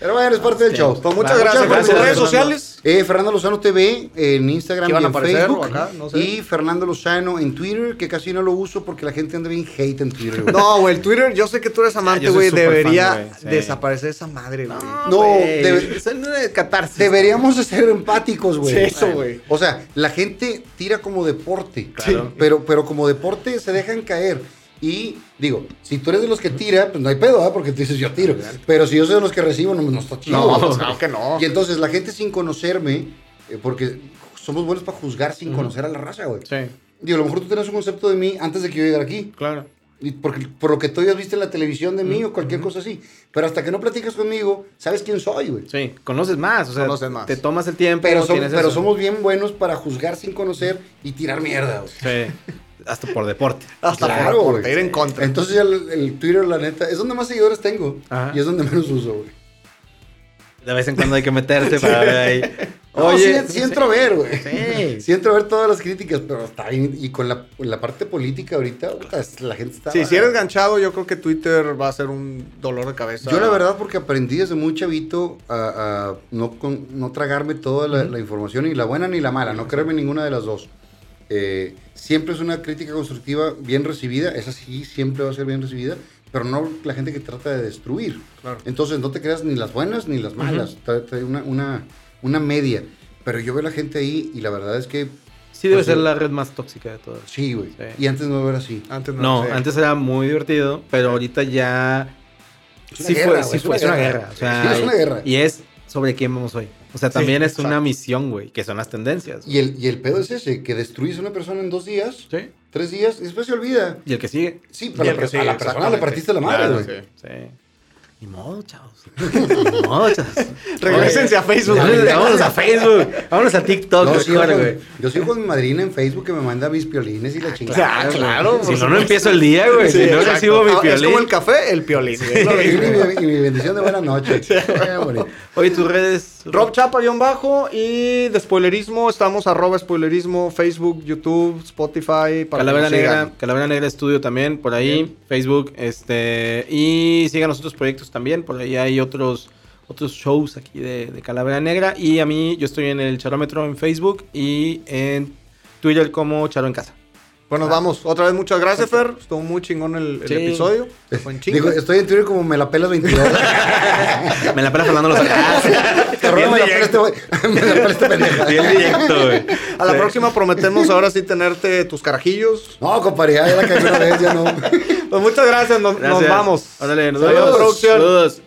Pero bueno, es parte del show. Pues muchas gracias. muchas ¿Sus redes sociales? Eh, Fernando Lozano TV en Instagram ¿Qué van y en aparecer Facebook. o acá? No sé. Y Fernando Lozano en Twitter, que casi no lo uso porque la gente anda bien hate en Twitter. güey. No, güey, el Twitter, yo sé que tú eres amante, yo soy güey. fan, Debería güey, sí. desaparecer esa madre, güey. No, güey, debe- es una catarsis. Deberíamos de ser empáticos, güey. Sí, eso, güey. O sea, la gente tira como deporte. Claro. Pero, pero como deporte se dejan caer. Y digo, si tú eres de los que tira, pues no hay pedo, ¿ah? Porque tú dices yo tiro. Pero si yo soy de los que recibo, no, no está chido. No, pues claro que no. Y entonces la gente sin conocerme, eh, porque somos buenos para juzgar sin conocer a la raza, güey. Sí, Digo, a lo mejor tú tienes un concepto de mí antes de que yo llegara aquí. claro. Y porque, por lo que tú hayas visto en la televisión de mí o cualquier cosa así. Pero hasta que no platicas conmigo, sabes quién soy, güey. Sí, conoces más, o sea, Conoces más. te tomas el tiempo. Pero, tienes pero eso. somos bien buenos para juzgar sin conocer y tirar mierda, güey. Sí, [laughs] hasta por deporte. Hasta Claro, por, por güey. ir en contra. Entonces ya el, el Twitter, la neta, es donde más seguidores tengo. Ajá. Y es donde menos uso, güey. De vez en cuando hay que meterse [laughs] para ver ahí. No, Oye, sí, sí entro a ver, güey. Sí. Sí entro a ver todas las críticas, pero está bien. Y con la, la parte política ahorita, puta, la gente está... Sí, si eres ganchado, yo creo que Twitter va a ser un dolor de cabeza. Yo la verdad porque aprendí desde muy chavito a, a no, con- no tragarme toda la, la información, ni la buena ni la mala, no creerme ninguna de las dos. Eh, siempre es una crítica constructiva bien recibida, esa sí siempre va a ser bien recibida, pero no la gente que trata de destruir. Claro. Entonces no te creas ni las buenas ni las malas, trae, trae una, una, una media. Pero yo veo a la gente ahí y la verdad es que Sí debe Pues ser la red más tóxica de todas. sí, güey. Sí. Y antes no era así. Antes no. No, sí. antes era muy divertido, pero ahorita ya Es una sí guerra, fue, sí es fue, una es una guerra. guerra. O sea, Sí, es una guerra. Y es sobre quién vamos hoy. O sea, también es una misión, güey, que son las tendencias. Y el, y el pedo es ese, que destruyes a una persona en dos días, Sí. tres días, y después se olvida. Y el que sigue. Sí, pero a la, sigue, a la persona le partiste la madre, Claro, güey. sí. Sí. Ni modo, chavos. [laughs] Ni modo, chavos. Regrésense a Facebook. Güey. Vámonos a Facebook. Vámonos a TikTok. No, mejor, sí, yo, güey. sigo con mi madrina en Facebook que me manda mis piolines y la chingada. Claro, claro. Si no, no empiezo el día, güey. Sí, si no exacto. recibo mi Ah, Es piolín. como el café, el piolín. güey, Y mi, y mi bendición de buena noche. Oye, tus redes. Rob Chapa guion bajo y de spoilerismo estamos arroba spoilerismo, Facebook, YouTube, Spotify. Para Calavera que Negra, sigan. Calavera Negra Estudio también, por ahí, Facebook, este, y sigan los otros proyectos también, por ahí hay otros, otros shows aquí de, de Calavera Negra, y a mí, yo estoy en el Charómetro en Facebook y en Twitter como Charo en Casa. Bueno, nos vamos. Otra vez muchas gracias, Fer. Estuvo muy chingón el, el Sí. episodio. Fue en chinga. Digo, estoy en Twitter como me la pelas 22. [laughs] Me la pela Fernando los [laughs] Cabrón, Bien me la pela directo. este güey. [laughs] Me la pela este pendeja. Bien directo, güey. A la Sí. próxima prometemos ahora sí tenerte tus carajillos. No, compadre, ya la cagué una vez, ya no. Pues muchas gracias, nos, nos Gracias. vamos. Órale, nos Saludos, vemos. producción. Saludos.